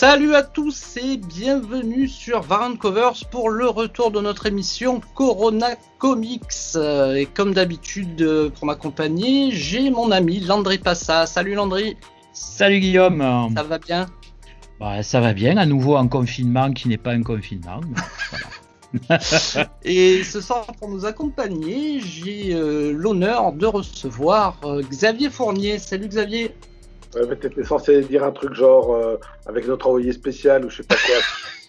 Salut à tous et bienvenue sur Variant Covers pour le retour de notre émission Corona Comics. Et comme d'habitude, euh, pour m'accompagner, j'ai mon ami Landry Passa. Salut Landry, Salut Guillaume. ça va bien? Bah, ça va bien, à nouveau un confinement qui n'est pas un confinement. voilà. Et ce soir, pour nous accompagner, j'ai euh, l'honneur de recevoir euh, Xavier Fournier. Salut Xavier. Ouais, mais t'étais censé dire un truc genre euh, avec notre envoyé spécial ou je sais pas quoi.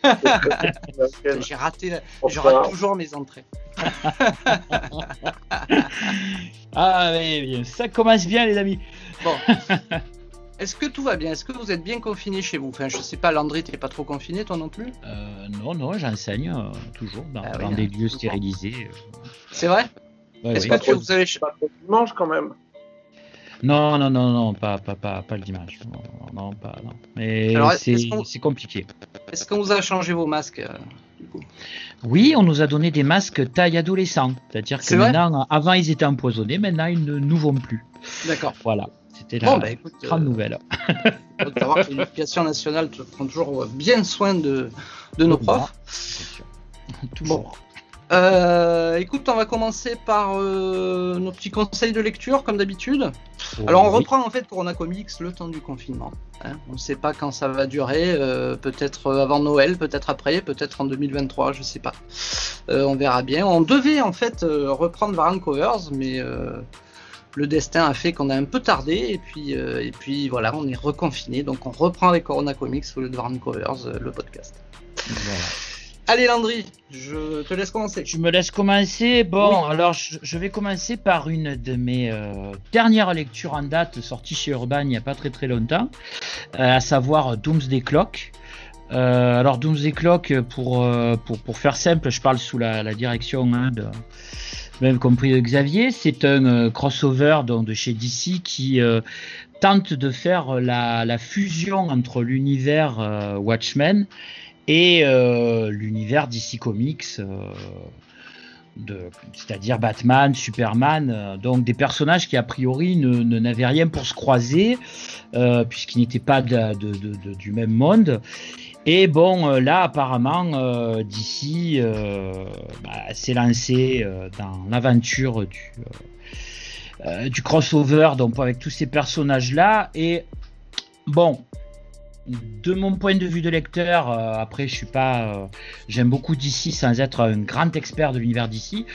J'ai raté, la- je Enfin, rate toujours mes entrées. Ah, bien, ça commence bien, les amis. Bon. Est-ce que tout va bien? Est-ce que vous êtes bien confiné chez vous? Enfin, je sais pas, Landry, t'es pas trop confiné toi non plus? Euh, non, non, j'enseigne euh, toujours dans, Ah dans hein, des lieux stérilisés. C'est vrai? Ouais, Est-ce que tu, vous avez pas trop de dimanche quand même. Non, non, non, non, pas, pas, pas, pas le dimanche. Non, non, pas, non. Mais c'est compliqué. Est-ce qu'on vous a changé vos masques euh, du coup? Oui, on nous a donné des masques taille adolescent. C'est-à-dire que maintenant, avant ils étaient empoisonnés, maintenant ils ne nous vont plus. D'accord. Voilà, c'était la Bon, bah écoute, grande euh, nouvelle. savoir que l'éducation nationale prend toujours bien soin de, de nos profs. Sûr. Toujours. Euh, écoute, on va commencer par euh, nos petits conseils de lecture, comme d'habitude. Alors, on reprend en fait Corona Comics le temps du confinement. hein. On ne sait pas quand ça va durer, euh, peut-être avant Noël, peut-être après, peut-être en 2023, je sais pas. On verra bien. On devait en fait reprendre Variant Covers, mais le destin a fait qu'on a un peu tardé, et puis, euh, et puis voilà, on est reconfiné. Donc, on reprend avec Corona Comics au lieu de Variant Covers, euh, le podcast. Voilà. Allez, Landry, je te laisse commencer. Tu me laisses commencer. Bon, Oui. alors je, je vais commencer par une de mes euh, dernières lectures en date sortie chez Urban il n'y a pas très très longtemps, euh, à savoir Doomsday Clock. Euh, alors Doomsday Clock, pour, pour, pour faire simple, je parle sous la, la direction hein, de même compris de Xavier, c'est un crossover donc, de chez DC qui tente de faire la, la fusion entre l'univers Watchmen et euh, l'univers DC Comics, euh, c'est-à-dire Batman, Superman, euh, donc des personnages qui a priori ne n'avaient rien pour se croiser, puisqu'ils n'étaient pas du même monde. Et bon, là, apparemment, euh, DC euh, bah, s'est lancé dans l'aventure du, du crossover, donc avec tous ces personnages-là. Et bon, de mon point de vue de lecteur, euh, après, je suis pas, euh, j'aime beaucoup DC sans être un grand expert de l'univers DC.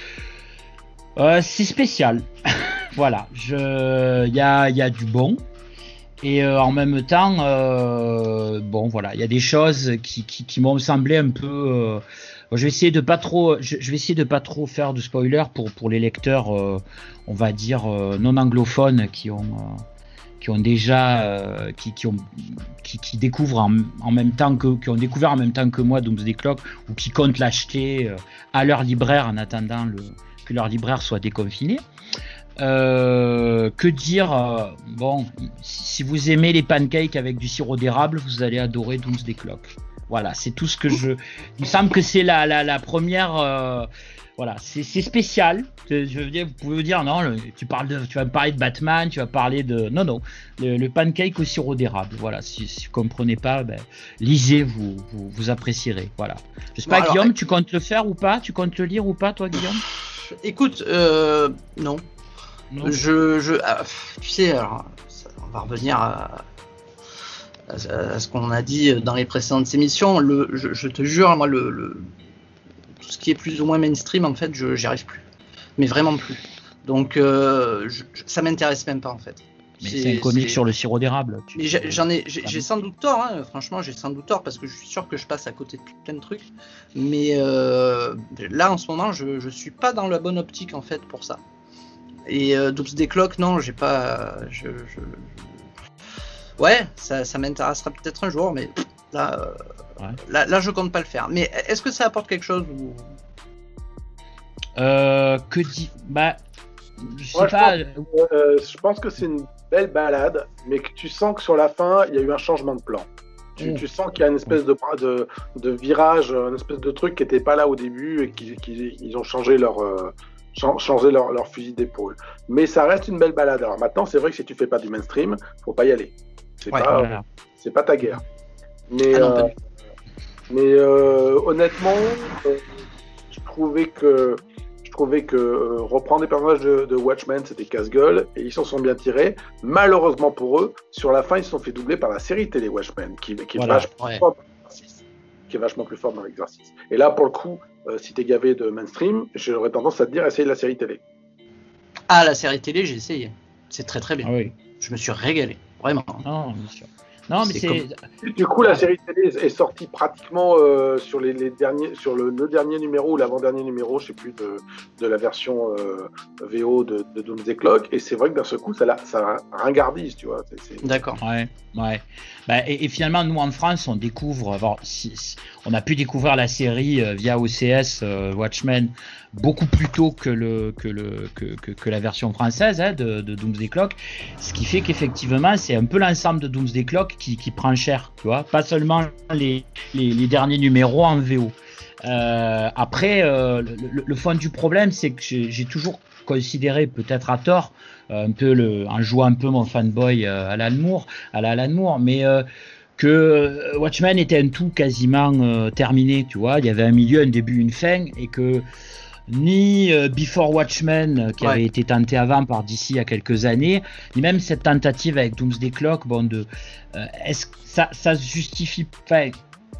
Euh, c'est spécial. voilà, il y a, du bon. Et en même temps, bon voilà, il y a des choses qui, m'ont semblé un peu. je vais essayer de pas trop, je, vais essayer de pas trop faire de spoiler pour les lecteurs, on va dire non anglophones qui ont qui ont déjà euh, qui, qui ont qui, qui découvrent en, en même temps que qui ont découvert en même temps que moi Doomsday Clock ou qui comptent l'acheter euh, à leur libraire en attendant le, que leur libraire soit déconfiné. Euh, que dire euh, Bon, si si vous aimez les pancakes avec du sirop d'érable, vous allez adorer Doomsday Clock. Voilà, c'est tout ce que je. Il me semble que c'est la, la, la première. Voilà, c'est spécial. Je veux dire, vous pouvez vous dire non, le- tu parles de, tu vas me parler de Batman, tu vas parler de. Non, non, le, le pancake au sirop d'érable. Voilà, si, si vous comprenez pas, ben, lisez, vous, vous, vous apprécierez. Voilà. Je sais Bon, pas, alors, Guillaume, euh, tu comptes le faire ou pas? Tu comptes le lire ou pas, toi, Guillaume? Écoute, euh, non. Non. Je, je, ah, tu sais, alors, ça- on va revenir à, à- à ce qu'on a dit dans les précédentes émissions. Le, je, je te jure, moi, le, le- tout ce qui est plus ou moins mainstream, en fait, je j'y arrive plus. Mais vraiment plus. Donc, euh, je- ça m'intéresse même pas, en fait. Mais c'est un comic sur le sirop d'érable. j'en ai, j'ai Ah sans doute tort, hein, franchement, j'ai sans doute tort parce que je suis sûr que je passe à côté de plein de trucs. Mais euh, là, en ce moment, je, je suis pas dans la bonne optique en fait pour ça. Et euh, Doomsday Clock, non, j'ai pas. Je, je- je- Ouais, ça, ça m'intéressera peut-être un jour, mais là, euh, Ouais. là, là, je compte pas le faire. Mais est-ce que ça apporte quelque chose ou... Euh, que dit Bah, je sais Moi, je pas. Euh, je pense que c'est une belle balade, mais que tu sens que sur la fin, il y a eu un changement de plan. Tu, tu sens qu'il y a une espèce de, de, de virage, une espèce de truc qui n'était pas là au début et qu'ils qu'ils- ils ont changé leur, euh, chan- changé leur, leur fusil d'épaule. Mais ça reste une belle balade. Alors maintenant, c'est vrai que si tu fais pas du mainstream, faut pas y aller. C'est Ouais, pas, Voilà. pas ta guerre. Mais, Ah non, euh, mais euh, honnêtement, euh, je trouvais que je trouvais que euh, reprendre les personnages de, de Watchmen, c'était casse-gueule et ils s'en sont bien tirés. Malheureusement pour eux, sur la fin, ils se sont fait doubler par la série télé Watchmen, qui, qui est Voilà, vachement ouais. fort dans l'exercice. Qui est vachement plus fort dans l'exercice. Et là, pour le coup, euh, si t'es gavé de mainstream, j'aurais tendance à te dire essaye la série télé. Ah, la série télé, j'ai essayé. C'est très très bien. Ah oui. Je me suis régalé, vraiment. Non, bien sûr. Non, mais C'est c'est. Du coup, la série télé est sortie pratiquement euh, sur les, les derniers, sur le, le dernier numéro ou l'avant-dernier numéro, je sais plus, de, de la version euh, VO de, de Doomsday Clock. Et c'est vrai que d'un seul coup, ça, la- ça ringardise, tu vois. D'accord. Ouais, ouais. Bah, et, et finalement, nous en France, on découvre, alors, si- si- on a pu découvrir la série euh, via OCS euh, Watchmen beaucoup plus tôt que le que le que, que, que la version française hein, de, de Doomsday Clock, ce qui fait qu'effectivement, c'est un peu l'ensemble de Doomsday Clock qui, prend cher, tu vois, pas seulement les, les, derniers numéros en VO. Euh, après, euh, le, fond du problème, c'est que j'ai toujours considéré, peut-être à tort, euh, un peu le, en jouant un peu mon fanboy à à la Alan Moore, mais que Watchmen était un tout quasiment terminé, tu vois. Il y avait un milieu, un début, une fin, et que ni euh, Before Watchmen, euh, qui Ouais. avait été tenté avant par DC il y a quelques années, ni même cette tentative avec Doomsday Clock, bon, de, euh, est-ce que ça, ça se justifie pas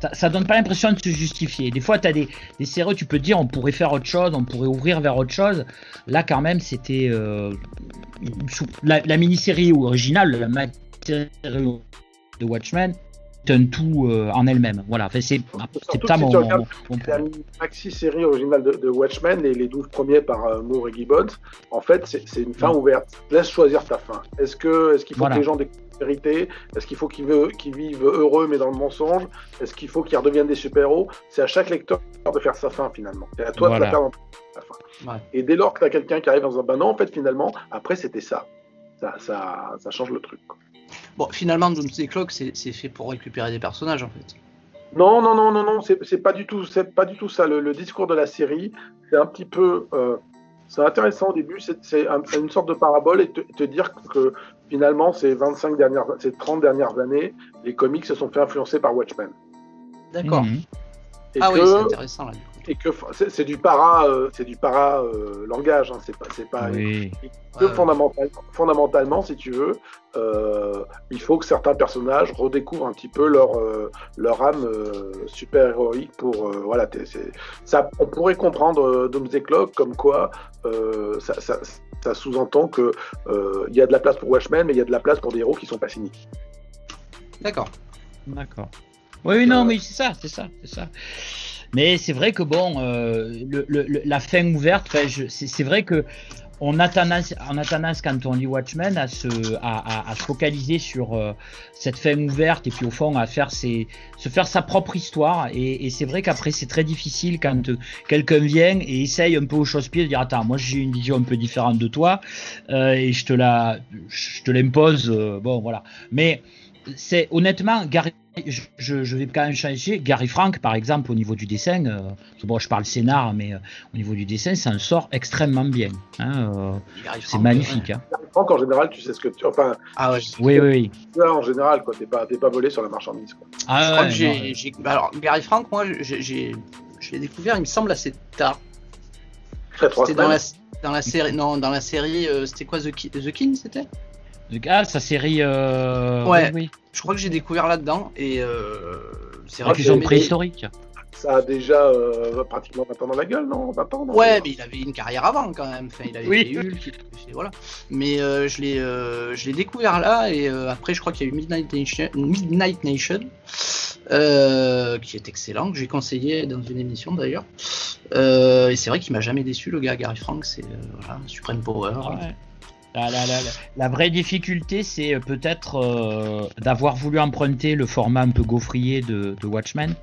ça, ça donne pas l'impression de se justifier. Des fois, tu as des, des séries, tu peux te dire, on pourrait faire autre chose, on pourrait ouvrir vers autre chose. Là, quand même, c'était euh, la, la mini-série originale, la mini-série de Watchmen, tout euh, en elle-même. Voilà, enfin, c'est pas si mon, La maxi-série originale de, de Watchmen, les, les 12 premiers par euh, Moore et Gibbons, en fait, c'est une fin ouverte. Laisse choisir ta fin. Est-ce que est-ce qu'il faut Voilà. que les gens découvrent la vérité? Est-ce qu'il faut qu'ils vivent heureux mais dans le mensonge? Est-ce qu'il faut qu'ils redeviennent des super-héros? C'est à chaque lecteur de faire sa fin finalement. C'est à toi Voilà. de la faire dans ta fin. Ouais. Et dès lors que tu as quelqu'un qui arrive dans un ben non, en fait, finalement, après, c'était ça. Ça, ça. ça change le truc. quoi. Bon, finalement, Doomsday Clock, c'est c'est fait pour récupérer des personnages, en fait. Non, non, non, non, non, c'est pas du tout, c'est pas du tout ça. Le, le discours de la série, c'est un petit peu, euh, c'est intéressant au début. C'est c'est un- une sorte de parabole et te, te dire que finalement, ces 25 dernières, ces 30 dernières années, les comics se sont fait influencer par Watchmen. D'accord. Mhm. Ah que, oui, c'est intéressant, là. Et que c'est du para, euh, c'est du para euh, langage. Hein, c'est pas, c'est pas. Oui. et que Ouais, ouais. fondamentalement, fondamentalement, si tu veux, euh, il faut que certains personnages redécouvrent un petit peu leur euh, leur âme euh, super héroïque pour euh, voilà. ça, on pourrait comprendre euh, Doomsday Clock comme quoi euh, ça, ça, ça sous-entend que euh, il y a de la place pour Watchmen, mais il y a de la place pour des héros qui sont pas cyniques. D'accord. D'accord. Oui, oui, non, mais c'est ça, c'est ça, c'est ça. Mais c'est vrai que bon, euh, le, le- la fin ouverte, c'est vrai que on a tendance, on a tendance quand on lit Watchmen à se, à, à- à se focaliser sur euh, cette fin ouverte et puis au fond à faire ses, se faire sa propre histoire. Et, et c'est vrai qu'après c'est très difficile quand euh, quelqu'un vient et essaye un peu au chausse-pied de dire attends, moi j'ai une vision un peu différente de toi euh, et je te la, je te l'impose. euh, bon voilà. Mais c'est honnêtement, je, vais quand même changer. Gary Frank, par exemple, au niveau du dessin, euh, bon, je parle scénar, mais euh, au niveau du dessin, ça en sort extrêmement bien. hein, euh, c'est magnifique. ouais. hein. Franck, en général, tu sais ce que tu, enfin, Ah ouais. Oui, oui, oui. en général, quoi, t'es pas, t'es pas volé sur la marchandise. Quoi. Ah, je crois ouais, que j'ai. non, j'ai- bah Alors, Gary Frank, moi, j'ai- j'ai. Je l'ai découvert, il me semble, assez tard. Très trois C'était dans la, dans la série. Non, dans la série. euh, c'était quoi The, Ki- The King, c'était? Ah, sa série. Euh... Ouais. Oui, oui. Je crois que j'ai découvert là-dedans. Et euh, c'est vrai Avec que préhistoriques. Ça a déjà euh, pratiquement 20 ans dans la gueule, non? 20 ans non? Ouais, mais il avait une carrière avant quand même. Enfin, il avait Oui. fait Hulk, voilà. Mais euh, je l'ai, euh, je l'ai découvert là et euh, après je crois qu'il y a eu Midnight Nation, Midnight Nation, euh, qui est excellent, que j'ai conseillé dans une émission d'ailleurs. Euh, et c'est vrai qu'il m'a jamais déçu le gars Gary Frank, c'est euh, voilà, Supreme Power. Ouais. La, la- la- la- la vraie difficulté, c'est euh, peut-être euh, d'avoir voulu emprunter le format un peu gaufrier de, de Watchmen.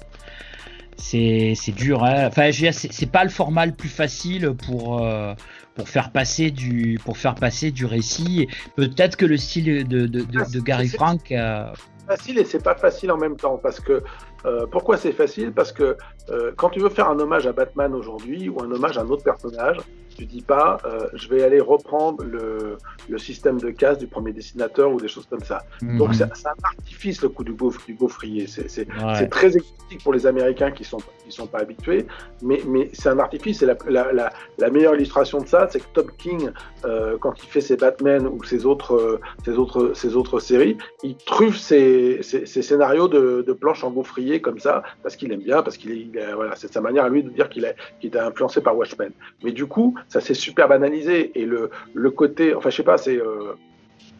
C'est dur. Hein. Enfin, c'est c'est pas le format le plus facile pour euh, pour faire passer du pour faire passer du récit. Peut-être que le style de, de, de, de Gary Frank. euh, facile et c'est pas facile en même temps parce que euh, pourquoi c'est facile? Parce que euh, quand tu veux faire un hommage à Batman aujourd'hui ou un hommage à un autre personnage tu dis pas, euh, je vais aller reprendre le, le, système de casse du premier dessinateur ou des choses comme ça. Mhm. Donc c'est un artifice le coup du, du gaufrier. C'est très exotique pour les Américains qui sont qui sont pas habitués, mais, mais c'est un artifice. Et la, la, la, meilleure illustration de ça, c'est que Top King, euh, quand il fait ses Batman ou ses autres, euh, ses autres, ses autres séries, il truffe ses, ses, scénarios de, de, planches en gaufrier comme ça, parce qu'il aime bien, parce qu'il voilà, c'est sa manière à lui de dire qu'il est, qu'il est influencé par Watchmen. Mais du coup, ça s'est super banalisé et le, le côté, enfin je sais pas, c'est euh,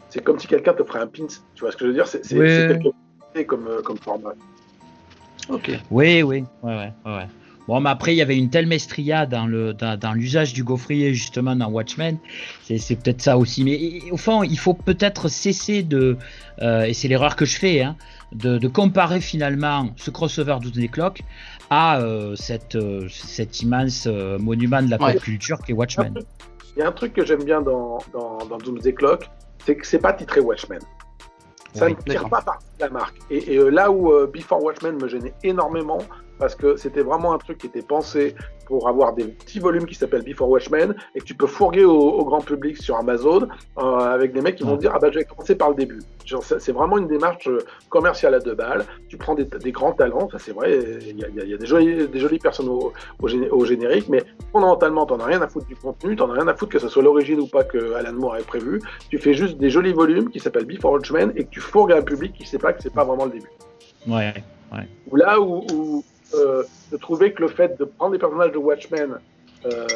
c'est comme si quelqu'un te ferait un pins, tu vois ce que je veux dire, c'est oui. comme euh, comme format. Ok. Oui, oui, ouais, ouais, ouais. Bon, mais après, il y avait une telle maestria dans le dans, l'usage du gaufrier justement dans Watchmen, c'est peut-être ça aussi. Mais au fond, il faut peut-être cesser de, euh, et c'est l'erreur que je fais, hein, de, de, comparer finalement ce crossover 12 des cloques à euh, cette, euh, cet immense euh, monument de la pop culture qui est Watchmen. Il y a un truc que j'aime bien dans, dans, dans Doomsday Clock, c'est que c'est pas titré Watchmen. Ça ne tire pas partie de la marque. Et, et là où Before Watchmen me gênait énormément, parce que c'était vraiment un truc qui était pensé pour avoir des petits volumes qui s'appellent Before Watchmen et que tu peux fourguer au, grand public sur Amazon euh, avec des mecs qui vont dire ah bah je vais commencer par le début. C'est vraiment une démarche euh, commerciale à deux balles. Tu prends des, grands talents, ça c'est vrai, il y a, des, jolies, des jolies personnes au, au, générique, mais fondamentalement t'en as rien à foutre du contenu, t'en as rien à foutre que ce soit l'origine ou pas que Alan Moore avait prévu. Tu fais juste des jolis volumes qui s'appellent Before Watchmen et que tu fourgues à un public qui sait pas que c'est pas vraiment le début. Ouais, ouais. Ou là où euh, de trouver que le fait de prendre des personnages de Watchmen euh,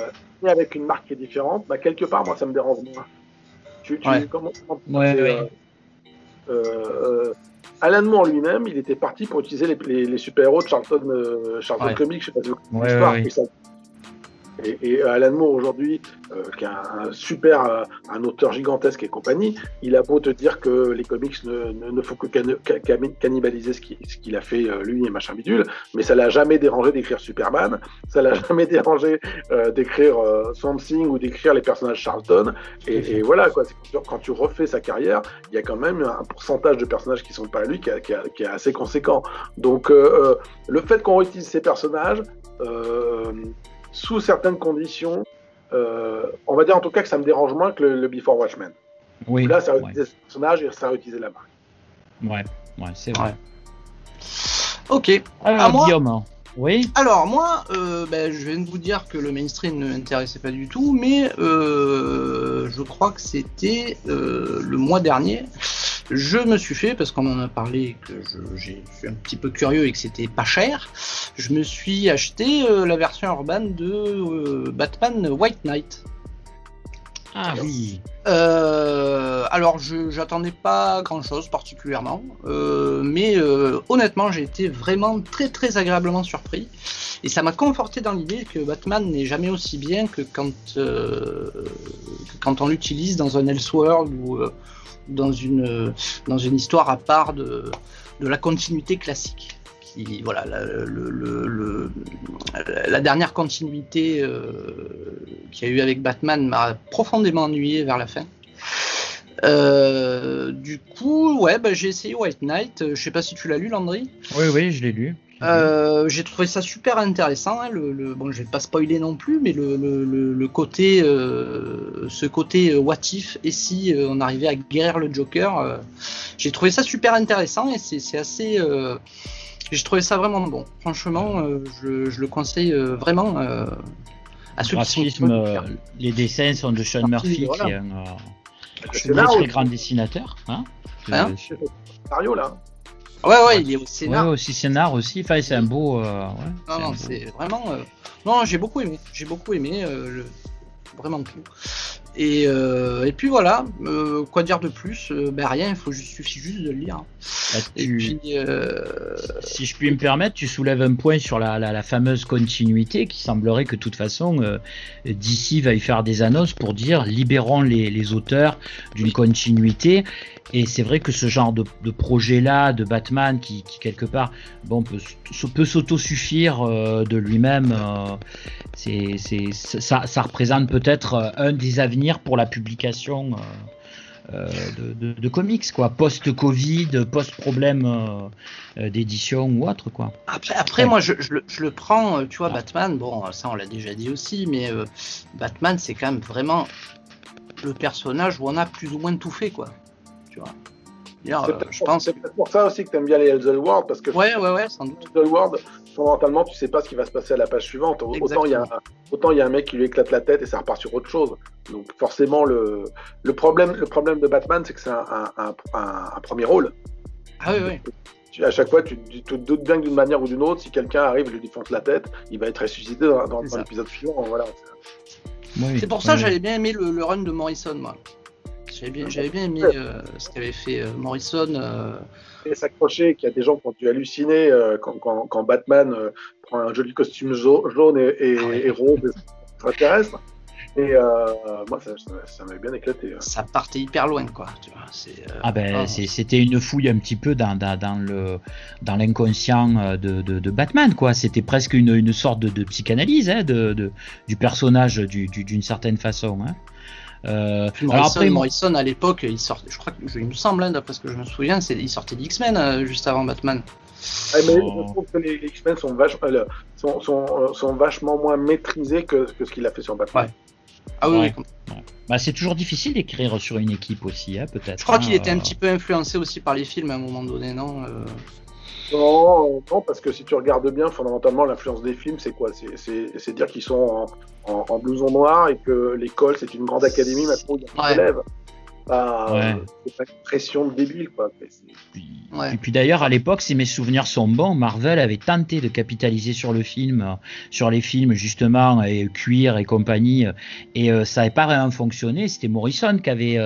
et avec une marque qui est différente, bah, quelque part, moi, ça me dérange moins. Tu, tu, comment, euh, Alan Moore lui-même, il était parti pour utiliser les, les, super-héros de Charlton, Charlton Comics, je sais pas si vous et, et Alan Moore aujourd'hui, euh, qui est un, super, euh, un auteur gigantesque et compagnie, il a beau te dire que les comics ne, ne, font que cannibaliser ce qu'il a fait euh, lui et machin bidule, mais ça l'a jamais dérangé d'écrire Superman, ça l'a jamais dérangé euh, d'écrire Swamp Thing ou d'écrire les personnages Charlton. Et, voilà quoi, quand tu refais sa carrière, il y a quand même un pourcentage de personnages qui sont pas à lui qui, est assez conséquent. Donc le fait qu'on utilise ces personnages sous certaines conditions, euh, on va dire en tout cas que ça me dérange moins que le, Before Watchmen. Oui. Là, ça a utilisé ce personnage et ça a utilisé la marque. Ouais, ouais, c'est vrai. Ok. Alors, moi, Guillaume. Oui. Alors moi, euh, ben, je viens de vous dire que le mainstream ne m'intéressait pas du tout, mais euh, je crois que c'était le mois dernier je me suis fait, parce qu'on en a parlé, que je, suis un petit peu curieux et que c'était pas cher, je me suis acheté euh, la version urbaine de euh, Batman White Knight. Ah oui. Euh, alors, je j'attendais pas grand chose particulièrement, mais honnêtement, j'ai été vraiment très très agréablement surpris. Et ça m'a conforté dans l'idée que Batman n'est jamais aussi bien que quand, que quand on l'utilise dans un Elseworld ou dans une, dans une histoire à part de, de la continuité classique. Qui, voilà, la, le, la dernière continuité euh, qu'il y a eu avec Batman m'a profondément ennuyé vers la fin. Euh, du coup, ouais, bah, j'ai essayé White Knight. Je sais pas si tu l'as lu, Landry. Oui, oui, je l'ai lu. Euh, j'ai trouvé ça super intéressant. Hein, le, bon, je vais pas spoiler non plus, mais le, le côté, euh, ce côté euh, what if et si on arrivait à guérir le Joker, j'ai trouvé ça super intéressant et c'est assez. j'ai trouvé ça vraiment bon. Franchement, je, je, le conseille vraiment à ceux qui sont. les dessins sont de Sean Murphy, qui est un, très grand dessinateur. Hein, hein Mario là. Ouais, ouais, il est au scénar. Ouais, aussi scénar aussi. Enfin, c'est un beau. Euh, ouais, non, non, c'est vraiment. Euh, non, j'ai beaucoup aimé. J'ai beaucoup aimé. Euh, le... Vraiment tout. Et, et puis voilà, quoi dire de plus Ben rien, il faut juste, suffit juste de le lire. Bah, et puis, Si je puis me permettre, tu soulèves un point sur la, la, fameuse continuité qui semblerait que de toute façon, d'ici va y faire des annonces pour dire libérons les, les auteurs d'une continuité et c'est vrai que ce genre de, projet-là, de Batman, qui, quelque part bon, peut, peut s'autosuffire euh, de lui-même, euh, c'est, ça, ça, représente peut-être euh, un des avenirs pour la publication de, comics, quoi. Post-Covid, post-problème d'édition ou autre, quoi. Après, après moi, je, le, prends, tu vois, Batman, bon, ça on l'a déjà dit aussi, mais Batman, c'est quand même vraiment le personnage où on a plus ou moins tout fait, quoi. Tu vois. C'est peut-être pour ça aussi que tu aimes bien les Elseworlds, parce que ouais, ouais, ouais, sans doute. Elseworlds, fondamentalement, tu sais pas ce qui va se passer à la page suivante. Autant il y a autant il y a un mec qui lui éclate la tête et ça repart sur autre chose. Donc forcément le, le problème le problème de Batman, c'est que c'est un, un, un, premier rôle. Ah oui, oui. Tu, à chaque fois, tu, te doutes bien que d'une manière ou d'une autre, si quelqu'un arrive et lui défonce la tête, il va être ressuscité dans, dans, l'épisode suivant. Voilà. c'est pour ça que j'avais bien aimé le, le, run de Morrison, moi. J'avais bien, j'avais bien aimé euh, ce qu'avait fait euh, Morrison. Euh... Et s'accrocher, qu'il y a des gens qui ont dû halluciner euh, quand, quand, quand, Batman prend un joli costume jaune et, et, ah et rond extraterrestre. Et moi, ça, ça, m'avait bien éclaté. Hein. Ça partait hyper loin, quoi. Tu vois, ah ben, oh. c'était une fouille un petit peu dans, dans, dans le dans l'inconscient de, de, de, Batman, quoi. C'était presque une, une sorte de, de psychanalyse hein, de, de, du personnage d'une du, certaine façon. Hein. Euh, Morrison, après, Morrison à l'époque, il sortait, je crois que il me semble, hein, d'après ce que je me souviens, c'est il sortait d'X-Men euh, juste avant Batman. mais je trouve que les X-Men sont, euh, sont, sont, sont, vachement moins maîtrisés que, que ce qu'il a fait sur Batman. Ah oui, Bah, c'est toujours difficile d'écrire sur une équipe aussi, hein, peut-être. Je crois qu'il hein, était un petit peu influencé aussi par les films à un moment donné, non non, non, parce que si tu regardes bien, fondamentalement, l'influence des films, c'est quoi? C'est dire qu'ils sont en, en, blouson noir et que l'école, c'est une grande académie maintenant où il y a des élèves. Bah, c'est pas une pression de débile, quoi. Et puis d'ailleurs, à l'époque, si mes souvenirs sont bons, Marvel avait tenté de capitaliser sur le film, euh, sur les films justement, et cuir et compagnie, euh, et euh, ça n'avait pas vraiment fonctionné. C'était Morrison qui avait,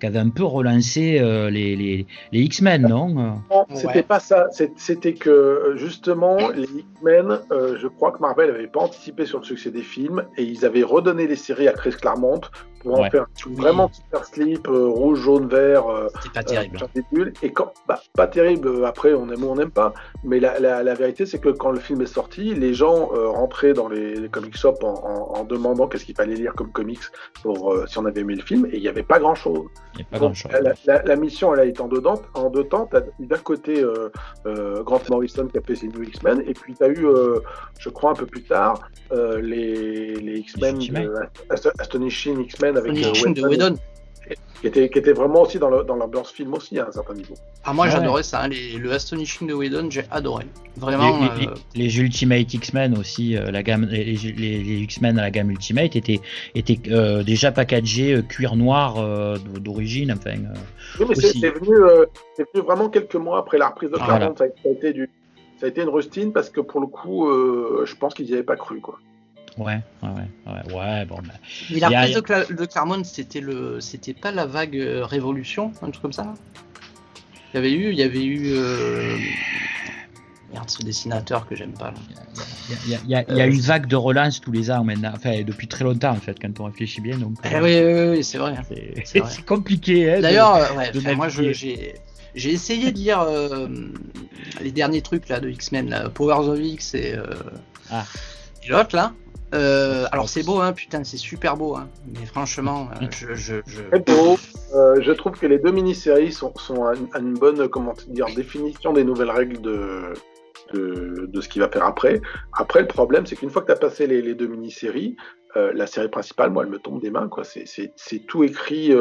qui avait un peu relancé les, les, les X-Men, non Non, c'était pas ça. C'était que justement, les X-Men, je crois que Marvel n'avait pas anticipé sur le succès des films, et ils avaient redonné les séries à Chris Claremont pour en faire vraiment super slip, rouge, jaune, vert. C'était pas terrible. et quand, bah, pas terrible, après on aime ou on n'aime pas, mais la, la, vérité c'est que quand le film est sorti, les gens euh, rentraient dans les, comic shops en, en, demandant qu'est-ce qu'il fallait lire comme comics pour euh, si on avait aimé le film, et il n'y avait pas grand-chose. La, la, mission elle a été en deux, temps, en deux temps, d'un côté euh, Grant Morrison qui a fait ses New X-Men, et puis tu as eu, je crois un peu plus tard, les, les X-Men, Astonishing X-Men avec Whedon qui était, qui était vraiment aussi dans l'ambiance film aussi à un certain niveau. Ah moi j'adorais ça, hein, le Astonishing de Whedon, j'ai adoré. Vraiment. Les, euh, Ultimate X-Men aussi, euh, la gamme, les, X-Men à la gamme Ultimate étaient, étaient euh, déjà packagés cuir noir d'origine. Enfin, oui mais c'est venu, venu, vraiment quelques mois après la reprise de Claremont, ça, a été du, ça a été une rustine parce que pour le coup, je pense qu'ils n'y avaient pas cru quoi. Ouais, ouais, ouais, ouais, bon. Bah. Mais la reprise de, Claremont, c'était le, c'était pas la vague euh, Révolution, un truc comme ça. Il y avait eu, il y avait eu. Euh... Merde, ce dessinateur que j'aime pas. Il y, a, y a, y a, une vague de relance tous les ans maintenant, enfin depuis très longtemps en fait, quand on réfléchit bien. Donc, eh oui, oui, oui c'est vrai. C'est compliqué. Hein, D'ailleurs, ouais, moi j'ai. J'ai essayé de lire euh, les derniers trucs là de X-Men, Powers of X et, euh, ah. et l'autre là. Euh, alors c'est beau, hein, putain, c'est super beau, hein, mais franchement, euh, je, je, je... Très beau. Euh, je trouve que les deux mini-séries sont, sont à, une bonne, comment dire, définition des nouvelles règles de, de, de ce qu'il va faire après. Après, le problème, c'est qu'une fois que tu as passé les, les deux mini-séries, euh, la série principale, moi, elle me tombe des mains, quoi. C'est tout écrit.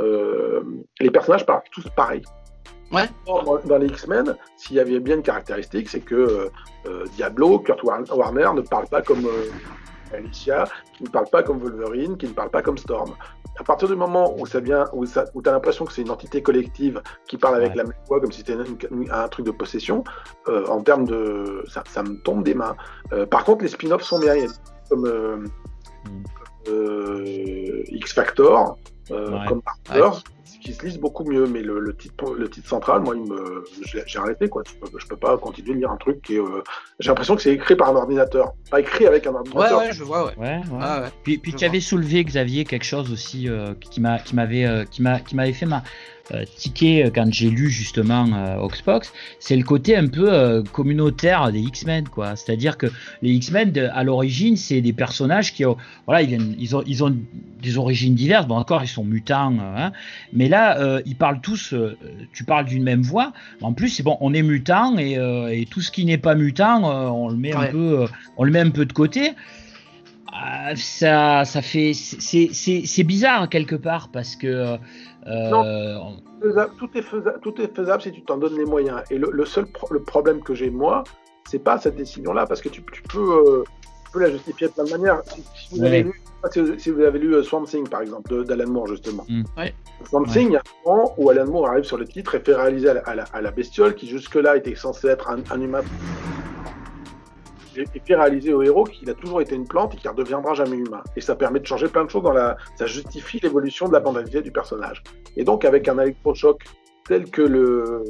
Euh, les personnages parlent tous pareil. Ouais. Dans les X-Men, s'il y avait bien une caractéristique, c'est que euh, Diablo, Kurt Warner ne parle pas comme euh, Alicia, qui ne parle pas comme Wolverine, qui ne parle pas comme Storm. À partir du moment où ça vient, où, tu as l'impression que c'est une entité collective qui parle avec la même voix, comme si c'était un truc de possession, euh, en termes de. Ça, ça, me tombe des mains. par contre, les spin-offs sont bien. comme mm. X Factor, comme Partners, qui se lisent beaucoup mieux. Mais le, le, titre, le titre central, moi, j'ai arrêté. Quoi. Je, peux, peux pas continuer de lire un truc qui est. Euh, j'ai l'impression que c'est écrit par un ordinateur. Pas écrit avec un ordinateur. Ouais, ouais, je vois, ouais. ouais, Puis, puis tu avais soulevé, Xavier, quelque chose aussi euh, qui m'avait euh, qui m'avait fait ma tiqué quand j'ai lu justement Oxbox, c'est le côté un peu communautaire des X-Men, quoi. C'est-à-dire que les X-Men, à l'origine, c'est des personnages qui ont, voilà, ils, ils, ont, ils ont des origines diverses. Bon, encore, ils sont mutants, hein, mais là, ils parlent tous. tu parles d'une même voix. En plus, c'est bon, on est mutant et, et, tout ce qui n'est pas mutant, on le met un peu, on le met un peu de côté. Ah, ça, ça fait, c'est bizarre quelque part parce que. Euh, tout, est faisable, tout est faisable si tu t'en donnes les moyens. Et le, seul le problème que j'ai moi, c'est pas cette décision-là parce que tu, tu, peux, euh, peux, la justifier de plein de manières. Si, vous, avez lu, si vous avez lu euh, Swamp Thing par exemple d'Alan Moore justement. Mm. Swamp Thing, il y a un moment où Alan Moore arrive sur le titre et fait réaliser à la, à la, bestiole qui jusque-là était censé être un, un humain et puis réaliser au héros qu'il a toujours été une plante et qu'il ne redeviendra jamais humain. Et ça permet de changer plein de choses dans la. Ça justifie l'évolution de la banalité du personnage. Et donc, avec un électrochoc tel que le.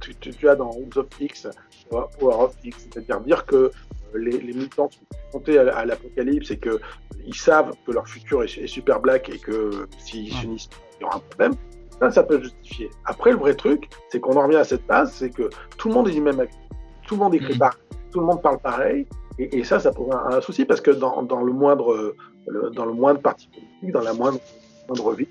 Tu, tu, as dans Homes of X, Power of X, c'est-à-dire dire que euh, les, les mutants sont confrontés à, l'apocalypse et qu'ils savent que leur futur est, super black et que s'ils s'unissent, il y aura un problème. Ça, ça peut justifier. Après, le vrai truc, c'est qu'on en revient à cette base, c'est que tout le monde est du même Tout le monde écrit mm-hmm. Tout le monde parle pareil. Et, ça, ça pose un, souci parce que dans, dans le moindre, dans le moindre parti politique, dans la moindre, moindre ville,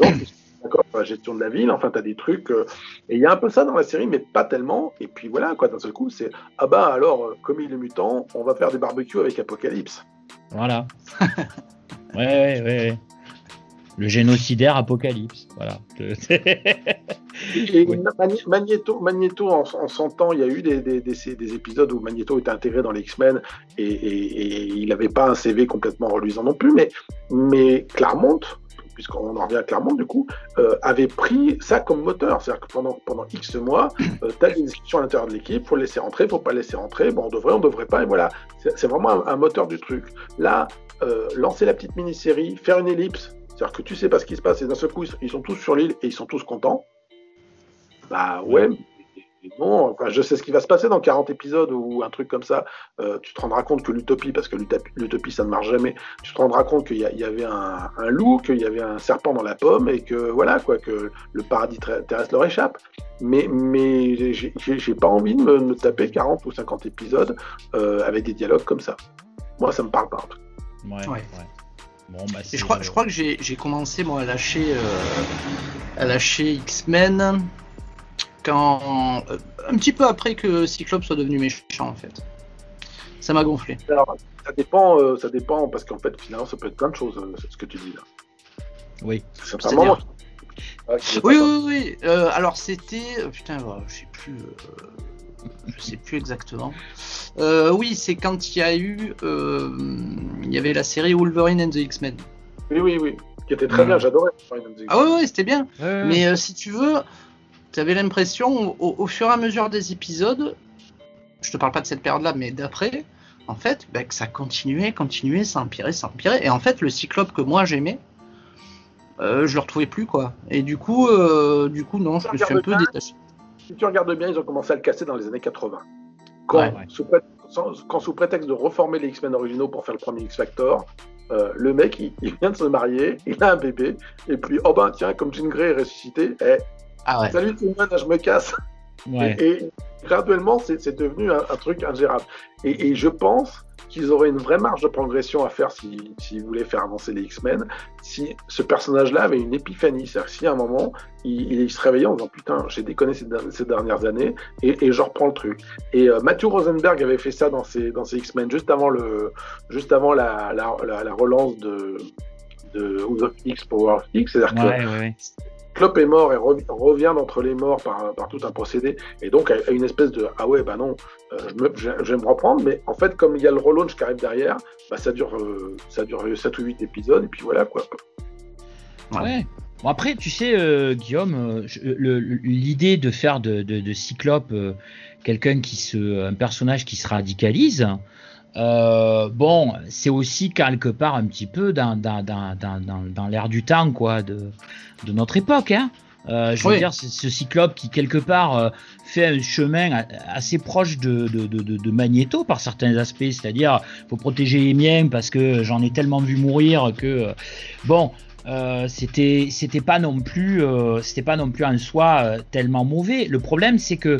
d'accord, la gestion de la ville, enfin, tu as des trucs. Euh, et il y a un peu ça dans la série, mais pas tellement. Et puis voilà, quoi, d'un seul coup, c'est ah bah alors, euh, comme il est mutant, on va faire des barbecues avec Apocalypse. Voilà. ouais, ouais, ouais le génocidaire apocalypse. Voilà. Et Magneto, Magneto en, en, son temps, il y a eu des, des, des, épisodes où Magneto était intégré dans les X-Men et, il n'avait pas un CV complètement reluisant non plus, mais, mais Claremont, puisqu'on en revient à Claremont du coup, euh, avait pris ça comme moteur. C'est-à-dire que pendant, pendant X mois, euh, t'as des discussions à l'intérieur de l'équipe, faut le laisser rentrer, faut pas le laisser rentrer, bon, on devrait, on devrait pas, et voilà. C'est vraiment un, moteur du truc. Là, euh, lancer la petite mini-série, faire une ellipse, c'est-à-dire que tu sais pas ce qui se passe et d'un seul coup, ils sont tous sur l'île et ils sont tous contents. Bah ouais, bon, enfin, je sais ce qui va se passer dans 40 épisodes ou un truc comme ça. Euh, tu te rendras compte que l'utopie, parce que l'utopie ça ne marche jamais, tu te rendras compte qu'il y, avait un, loup, qu'il y avait un serpent dans la pomme et que voilà, quoi, que le paradis terrestre leur échappe. Mais, mais j'ai pas envie de me, taper 40 ou 50 épisodes euh, avec des dialogues comme ça. Moi, ça me parle pas en tout Ouais, ouais. Bah, je, crois, je crois que j'ai commencé moi, à lâcher, euh, à lâcher X-Men quand euh, un petit peu après que Cyclope soit devenu méchant en fait. Ça m'a gonflé. ça dépend, euh, ça dépend parce qu'en fait finalement ça peut être plein de choses ce que tu dis là. Oui. C'est oui, oui, oui, alors c'était putain, je sais plus je sais plus exactement. Euh, oui, c'est quand il y a eu, euh, il y avait la série Wolverine and the X-Men. Oui, oui, oui, qui était très bien, j'adorais. Ah oui, oui, c'était bien. Mais euh, si tu veux, tu avais l'impression, au, fur et à mesure des épisodes, je te parle pas de cette période-là, mais d'après, en fait, bah, que ça continuait, continuait, ça empirait, ça empirait. Et en fait, le Cyclope que moi j'aimais, je le retrouvais plus, quoi. Et du coup, du coup, non, je me suis un peu détaché si tu regardes bien, ils ont commencé à le casser dans les années 80. Quand, Sous, prétexte, de reformer les X-Men originaux pour faire le premier X-Factor, euh, le mec, il, vient de se marier, il a un bébé, et puis, oh ben tiens, comme Jean Grey est ressuscité, eh, ah salut tout le monde, je me casse. Et, graduellement, c'est devenu un, truc ingérable. Et, je pense qu'ils auraient une vraie marge de progression à faire s'ils si, voulaient faire avancer les X-Men, si ce personnage-là avait une épiphanie. C'est-à-dire si à un moment, il, se réveillait en disant Putain, j'ai déconné ces, dernières années, et, je reprends le truc. Et euh, Matthew Rosenberg avait fait ça dans ses, dans ses X-Men juste avant, le, juste avant la, la, la, relance de, de House of X, Power of X. C'est-à-dire que Klopp est mort et revient d'entre les morts par, tout un procédé, et donc a une espèce de ah ouais, bah non, euh, je, vais me reprendre, mais en fait, comme il y a le relaunch qui arrive derrière, bah ça dure, euh, ça dure 7 ou 8 épisodes, et puis voilà quoi. Ouais. Bon après, tu sais, euh, Guillaume, l'idée de faire de, de Cyclope quelqu'un qui se, un personnage qui se radicalise, euh, bon, c'est aussi quelque part un petit peu dans, dans, dans, dans l'air du temps, quoi, de, de notre époque, hein. Euh, je veux dire, c'est ce cyclope qui quelque part euh, fait un chemin assez proche de, de, de, de, Magneto par certains aspects, c'est-à-dire faut protéger les miens parce que j'en ai tellement vu mourir que bon, c'était c'était pas non plus c'était pas non plus en soi tellement mauvais. Le problème c'est que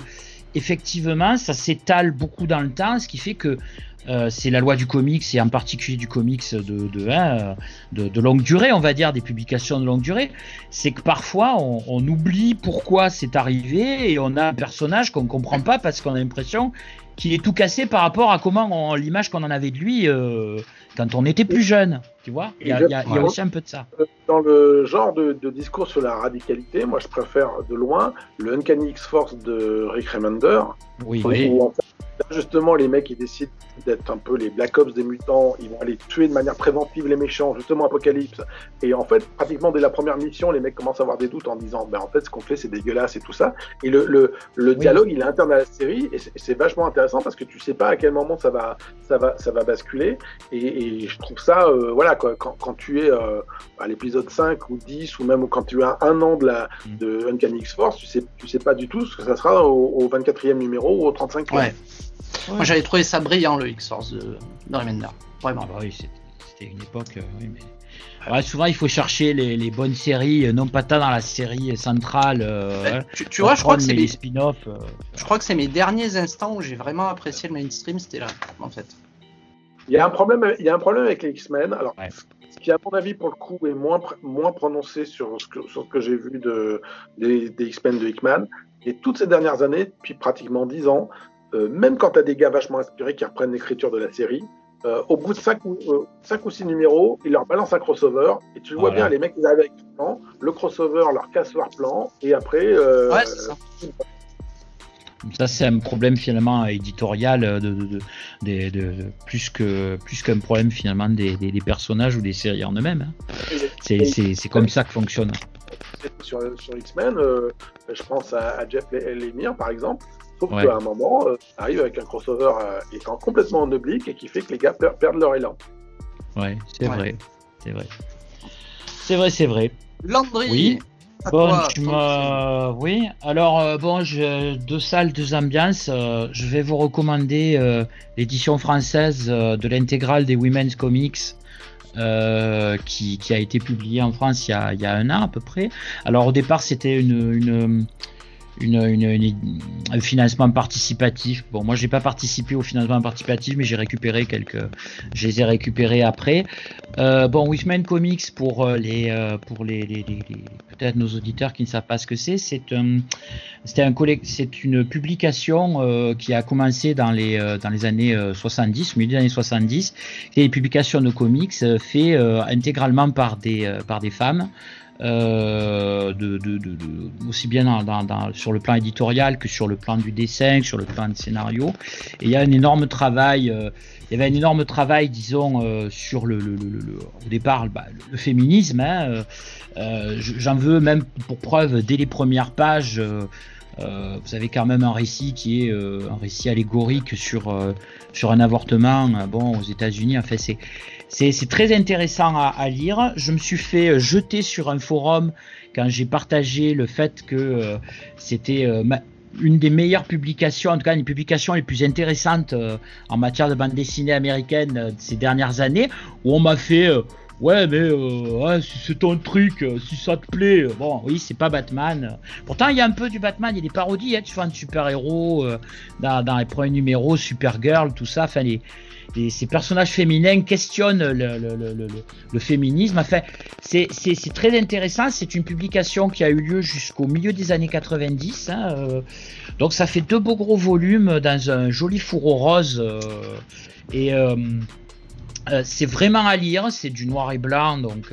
effectivement ça s'étale beaucoup dans le temps, ce qui fait que euh, c'est la loi du comics et en particulier du comics de, hein, de, longue durée, on va dire, des publications de longue durée, c'est que parfois on, oublie pourquoi c'est arrivé et on a un personnage qu'on ne comprend pas parce qu'on a l'impression qu'il est tout cassé par rapport à comment l'image qu'on en avait de lui euh, quand on était plus jeune. Tu vois, il y, a, y a aussi un peu de ça. Dans le genre de, discours sur la radicalité, moi je préfère de loin le Uncanny X-Force de Rick Remender. Oui, oui justement, les mecs, ils décident d'être un peu les Black Ops des mutants. Ils vont aller tuer de manière préventive les méchants, justement Apocalypse. Et en fait, pratiquement dès la première mission, les mecs commencent à avoir des doutes en disant, ben en fait, ce qu'on fait, c'est dégueulasse et tout ça. Et le, le, le dialogue, il est interne à la série et c'est vachement intéressant parce que tu sais pas à quel moment ça va, ça va, ça va basculer. Et, et je trouve ça, euh, voilà, quoi, quand, quand, tu es euh, à l'épisode 5 ou 10 ou même quand tu as un an de la mm. de Uncanny X-Force, tu sais, tu sais pas du tout ce que ça sera au, 24e numéro ou au 35e. Ouais. Moi j'avais trouvé ça brillant le X-Force de, de Remender. Vraiment. Ah bah oui, c'était une époque. Euh, oui, mais... souvent il faut chercher les, bonnes séries, euh, non pas tant dans la série centrale. Euh, tu, vois, je crois que c'est mes spin-off. je crois que c'est mes derniers instants où j'ai vraiment apprécié le mainstream, c'était là, en fait. Il y a un problème, il y a un problème avec les X-Men. Alors, ce qui, à mon avis, pour le coup, est moins, moins prononcé sur ce que, sur ce que j'ai vu de, des, des X-Men de Hickman. Et toutes ces dernières années, depuis pratiquement 10 ans, euh, même quand tu as des gars vachement inspirés qui reprennent l'écriture de la série, euh, au bout de 5 ou, euh, ou 6 numéros, ils leur balancent un crossover. Et tu vois bien, les mecs, ils arrivent avec le plan, le crossover leur casse leur plan, et après. ouais, c'est ça. Ça, c'est un problème finalement éditorial de, de, plus que plus qu'un problème finalement des, des, personnages ou des séries en eux-mêmes. Hein. C'est comme ça que fonctionne. Sur, sur X-Men, je pense à, à Jeff Lemire par exemple. Sauf qu'à un moment, euh, arrive avec un crossover euh, étant complètement en oblique et qui fait que les gars perdent leur élan. Ouais, c'est vrai. C'est vrai. C'est vrai, c'est vrai. Landry Oui. Bon, Oui, alors euh, bon, je... deux salles, deux ambiances. je vais vous recommander l'édition française de l'intégrale des Women's Comics qui, qui, a été publiée en France il y, a, il y, a, un an à peu près. Alors au départ, c'était une, une, un financement participatif. Bon, moi, j'ai pas participé au financement participatif, mais j'ai récupéré quelques, je les ai récupérés après. Euh, bon, Wishman Comics pour euh, les, euh, pour les, peut-être nos auditeurs qui ne savent pas ce que c'est, c'est un, un une publication qui a commencé dans les, dans les années 70, milieu des années 70. C'est une publication de comics fait intégralement par des, par des femmes. Euh, de, de, de, aussi bien dans, dans, sur le plan éditorial que sur le plan du dessin, sur le plan du scénario. Et il y a un énorme travail. Euh, il y avait un énorme travail, disons, euh, sur le, le, le, au départ bah, le féminisme. Hein, J'en veux même pour preuve dès les premières pages. vous avez quand même un récit qui est un récit allégorique sur sur un avortement. bon, aux États-Unis, en fait, c'est c'est très intéressant à, lire. Je me suis fait euh, jeter sur un forum quand j'ai partagé le fait que euh, c'était euh, une des meilleures publications, en tout cas une des publications les plus intéressantes en matière de bande dessinée américaine ces dernières années, où on m'a fait ouais mais si c'est ton truc, si ça te plaît, bon oui c'est pas Batman. Pourtant il y a un peu du Batman, il y a des parodies, hein, tu vois un super héros dans, les premiers numéros, Supergirl, tout ça, enfin les ces personnages féminins questionnent le, féminisme. Enfin, c'est très intéressant. C'est une publication qui a eu lieu jusqu'au milieu des années 90. Hein, euh. donc ça fait deux beaux gros volumes dans un joli fourreau rose. Euh. et euh, c'est vraiment à lire. C'est du noir et blanc. Donc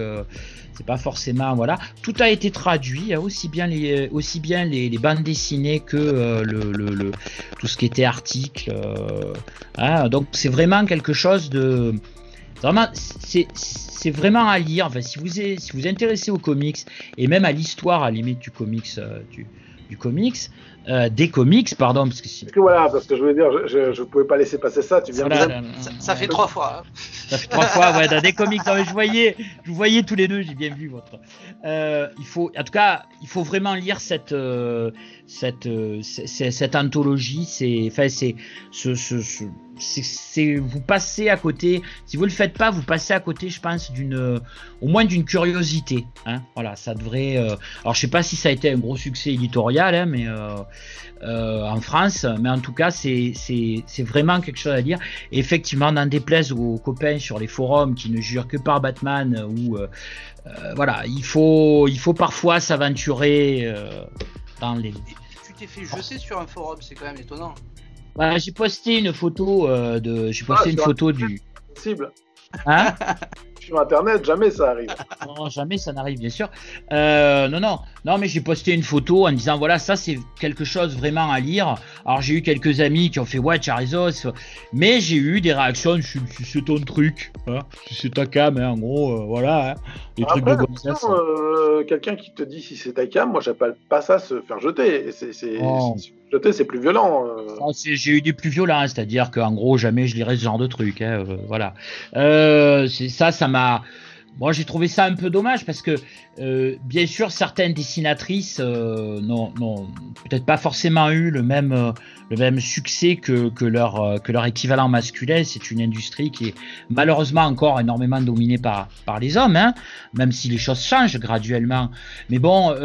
c'est pas forcément voilà tout a été traduit hein, aussi bien les aussi bien les, bandes dessinées que euh, le, tout ce qui était article euh, hein. donc c'est vraiment quelque chose de vraiment c'est vraiment à lire enfin, si vous si vous intéressez aux comics et même à l'histoire à la limite du comics euh, du, du comics euh, des comics, pardon, parce que Parce que voilà, parce que je veux dire, je, je, pouvais pas laisser passer ça. Tu viens Voilà, de là, Ça, là, ça fait trois fois. hein. Ça fait trois fois, ouais, dans des comics. Non, mais je voyais, je vous voyais tous les deux, j'ai bien vu votre. Euh, il faut, en tout cas, il faut vraiment lire cette, euh, cette, euh, cette anthologie. C'est, enfin, c'est, ce, ce, ce- c'est, vous passez à côté. Si vous le faites pas, vous passez à côté, je pense, d'une, au moins d'une curiosité. Hein. Voilà, ça devrait. euh, alors, je sais pas si ça a été un gros succès éditorial, hein, mais euh, euh, en France, mais en tout cas, c'est, vraiment quelque chose à lire. Et effectivement, n'en déplaise aux copains sur les forums qui ne jurent que par Batman euh, ou euh, euh, voilà, il faut, il faut parfois s'aventurer euh, dans les. Tu t'es fait jeter sur un forum, c'est quand même étonnant. Voilà, j'ai posté une photo euh, de, j'ai posté Ah, une photo du. possible. Hein? Sur Internet, jamais ça arrive. non, jamais ça n'arrive, bien sûr. Euh, non, non, non, mais j'ai posté une photo en disant voilà, ça c'est quelque chose vraiment à lire. Alors j'ai eu quelques amis qui ont fait ouais, Charizos, mais j'ai eu des réactions, c'est ton truc, hein, si c'est ta cam, hein, en gros, euh, voilà, hein, des trucs de euh, quelqu'un qui te dit si c'est ta cam, moi j'appelle pas ça se faire jeter. Et C'est, c'est, Oh. jeter, c'est plus violent. Ah, J'ai eu des plus violents, hein, c'est-à-dire qu'en gros, jamais je lirais ce genre de truc. hein, voilà. C'est ça, ça m'a. Moi, j'ai trouvé ça un peu dommage parce que, euh, bien sûr, certaines dessinatrices euh, n'ont peut-être pas forcément eu le même, euh, succès que, que, leur, que équivalent masculin. C'est une industrie qui est malheureusement encore énormément dominée par, les hommes, hein, même si les choses changent graduellement. Mais bon,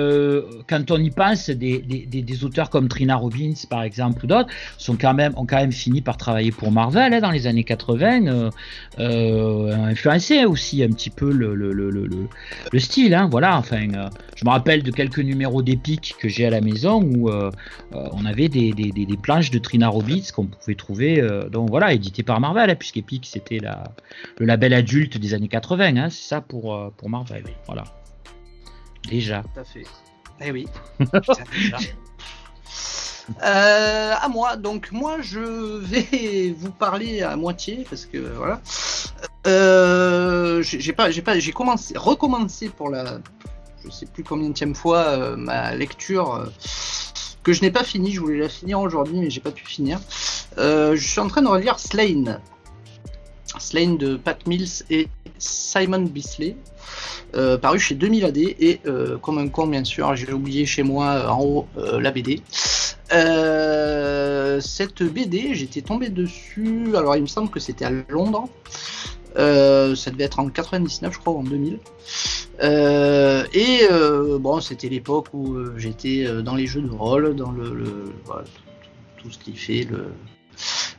quand on y pense, des, auteurs comme Trina Robbins, par exemple, ou d'autres, ont quand même fini par travailler pour Marvel hein, dans les années 80, euh, euh, ont influencé aussi un petit peu le, le, le, le, le- le style. Hein, voilà, enfin, euh, je me rappelle de quelques numéros d'Epic que j'ai à la maison où euh, euh, on avait des, des, des, des planches de Trina Robbins qu'on pouvait trouver, donc voilà, éditées par Marvel, hein, puisqu'Epic c'était la, le label adulte des années 80, hein, c'est ça pour, pour Marvel. Voilà. Déjà. Tout à fait. Eh oui. Putain, déjà. Euh, à moi, donc moi je vais vous parler à moitié parce que voilà. Euh, j'ai pas, j'ai pas, j'ai commencé, recommencé pour la, je sais plus combien de fois euh, ma lecture que je n'ai pas fini. Je voulais la finir aujourd'hui, mais j'ai pas pu finir. Je suis en train de relire Slain, Slain de Pat Mills et Simon Bisley. Paru chez 2000 AD et comme un con bien sûr j'ai oublié chez moi en haut la BD Euh, cette BD j'étais tombé dessus. Alors il me semble que c'était à Londres. Euh, ça devait être en 99 je crois ou en 2000 Euh, et euh, bon c'était l'époque où euh, j'étais dans les jeux de rôle dans le, le- voilà, tout ce qui fait le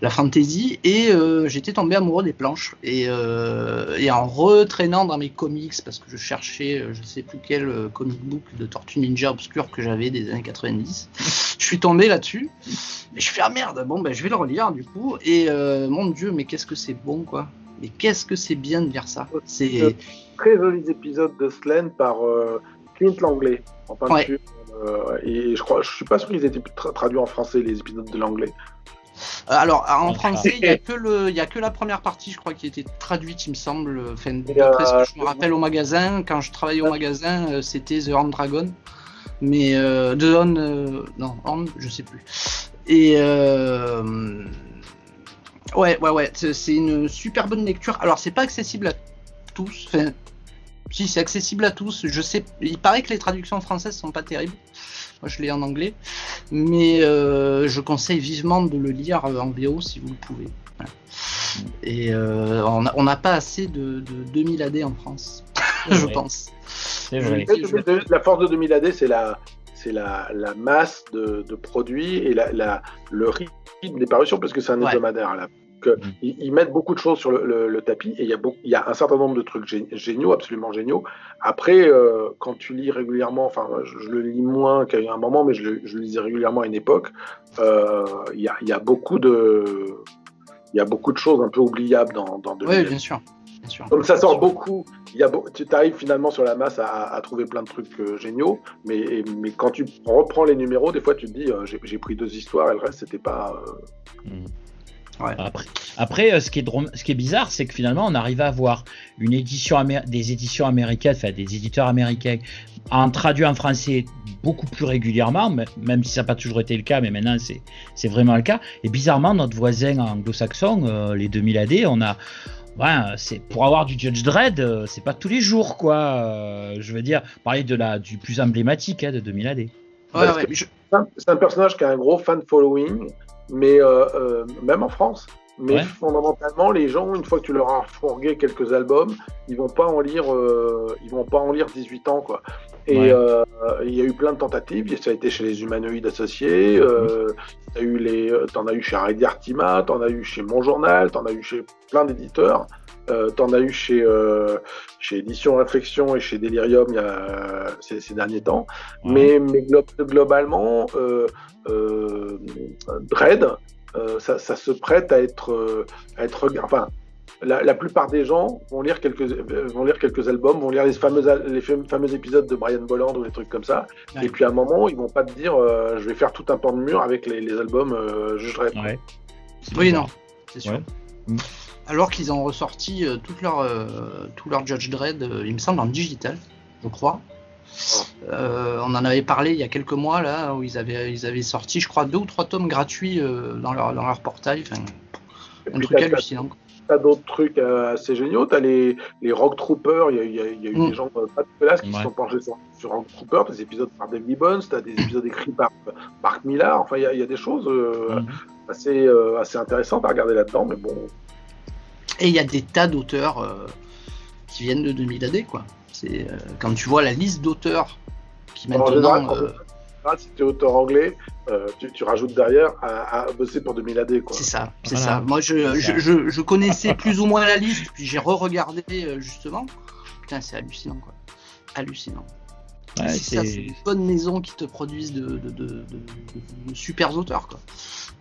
la fantasy et euh, j'étais tombé amoureux des planches et, euh, et en retraînant dans mes comics parce que je cherchais euh, je sais plus quel comic book de Tortue Ninja obscur que j'avais des années 90 je suis tombé là-dessus et je fais ah merde bon ben je vais le relire du coup et mon dieu mais qu'est-ce que c'est bon quoi mais qu'est-ce que c'est bien de lire ça c'est Très jolis épisodes de Slen par euh, Clint Langlais en peinture. Euh, et je crois, je suis pas sûr qu'ils étaient tra- traduits en français les épisodes de l'anglais. Euh, alors en français il y a que le il y a que la première partie je crois qui était traduite il me semble. Enfin d'après ce que je me rappelle au magasin quand je travaillais au magasin euh, c'était The Horn Dragon. Mais euh, The Horn euh, non Horn je sais plus. Et euh, ouais ouais ouais c'est c'est une super bonne lecture. Alors c'est pas accessible à tous enfin si c'est accessible à tous je sais il paraît que les traductions françaises sont pas terribles moi je l'ai en anglais mais euh, je conseille vivement de le lire en VO si vous le pouvez. Voilà. Et euh, on n'a pas assez de, de 2000 AD en France, je vrai. pense. Vrai. La force de 2000 AD, c'est la, c'est la, la masse de, de produits et la, la, le rythme des parutions, parce que c'est un Ouais. hebdomadaire. Là. Que Mm. ils, ils mettent beaucoup de choses sur le, le- le tapis et il y, a beaucoup, il y a un certain nombre de trucs gé- géniaux, absolument géniaux. Après, euh, quand tu lis régulièrement, enfin, je, je le lis moins qu'à un moment, mais je le, je le lisais régulièrement à une époque, euh, il y, a, il y a beaucoup de. Il y a beaucoup de choses un peu oubliables dans, dans 2000 Oui, bien sûr. Bien sûr. Comme ça sort beaucoup, il y a beau- tu arrives finalement sur la masse à, à trouver plein de trucs euh, géniaux, mais, mais quand tu reprends les numéros, des fois tu te dis euh, j'ai pris deux histoires et le reste c'était pas. Euh, Après, après euh, ce, qui est ce qui est bizarre, c'est que finalement, on arrive à avoir une édition des éditions américaines, enfin des éditeurs américains, en traduit en français beaucoup plus régulièrement, même si ça n'a pas toujours été le cas, mais maintenant c'est vraiment le cas. Et bizarrement, notre voisin anglo-saxon, euh, les 2000 AD, on a, ouais, c'est pour avoir du Judge Dredd, euh, c'est pas tous les jours, quoi. je veux dire, parler de la du plus emblématique hein, de 2000 AD. C'est un personnage qui a un gros fan following mais euh, euh, même en France. Mais fondamentalement, les gens, une fois que tu leur as fourgué quelques albums, ils vont pas en lire, euh, ils vont pas en lire 18 ans, quoi. Et il y a eu plein de tentatives. Ça a été chez les humanoïdes associés. Euh, as eu les, t'en as eu chez Artima, t'en as eu chez Mon Journal, t'en as eu chez plein d'éditeurs. Euh, t'en as eu chez, chez Édition Réflexion et chez Delirium il y a, ces, ces derniers temps. Mais, mais globalement, euh, Dread, euh, ça, se prête à être, euh, à être enfin, la, plupart des gens vont lire quelques vont lire quelques albums, vont lire les fameux les fameux épisodes de Brian Bolland ou des trucs comme ça. Et puis à un moment, ils vont pas te dire, je vais faire tout un pan de mur avec les, albums Juge Oui, non, c'est sûr. Alors qu'ils ont ressorti toute leur, tout leur Judge Dredd, il me semble en digital, je crois. Euh, on en avait parlé il y a quelques mois là où ils avaient, ils avaient sorti, je crois, deux ou trois tomes gratuits euh, dans, leur, dans leur portail. un truc hallucinant. T'as d'autres trucs euh, assez géniaux. T'as les, les Rock Troopers. Il y a, y a, eu mm. des gens pas de place qui se sont penchés sur, Rock Troopers. Des épisodes par David Bones. T'as des épisodes écrits par Mark Millar. Enfin, il y a, des choses mm-hmm. assez, assez intéressantes à regarder là-dedans. Mais bon. Et il y a des tas d'auteurs qui viennent de 2000 AD, quoi. C'est euh, quand tu vois la liste d'auteurs qui maintenant. Euh, si tu es auteur anglais, euh, tu, rajoutes derrière à, bosser pour 2000 AD. C'est ça, c'est ça. Moi, je, je, je, connaissais plus ou moins la liste, puis j'ai re-regardé justement. Putain, c'est hallucinant, quoi. Hallucinant. c'est ça, c'est une bonne maison qui te produisent de, de, de, de super auteurs, quoi.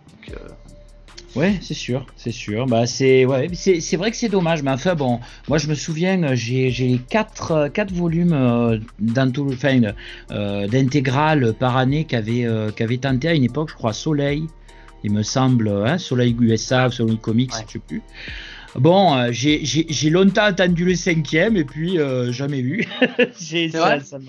Donc, Ouais, c'est sûr, c'est sûr. Bah, c'est ouais, c'est vrai que c'est dommage, mais enfin bon, moi je me souviens, j'ai quatre, quatre volumes euh, euh, d'intégrales par année qu'avait euh, tenté à une époque, je crois, Soleil, il me semble, hein, Soleil USA, Soleil Comics, je sais plus. Bon, euh, j'ai longtemps attendu le cinquième et puis euh, jamais vu. ça, ça,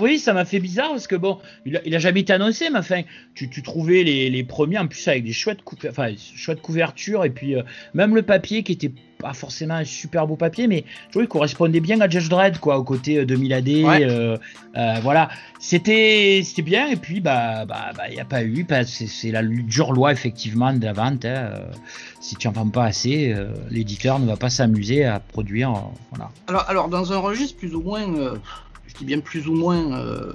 oui, ça m'a fait bizarre parce que bon, il a, jamais été annoncé, mais enfin, tu, trouvais les, premiers en plus avec des chouettes, enfin, chouettes couvertures et puis euh, même le papier qui était pas forcément un super beau papier, mais je trouvais qu'il correspondait bien à Judge Dredd, quoi, au côté 2000 AD. Euh, euh, voilà, c'était c'était bien et puis bah bah il bah, n'y a pas eu, c'est la dure loi effectivement de la vente. Hein, si tu en vends pas assez, l'éditeur ne va pas s'amuser à produire. voilà. Alors alors dans un registre plus ou moins bien plus ou moins euh,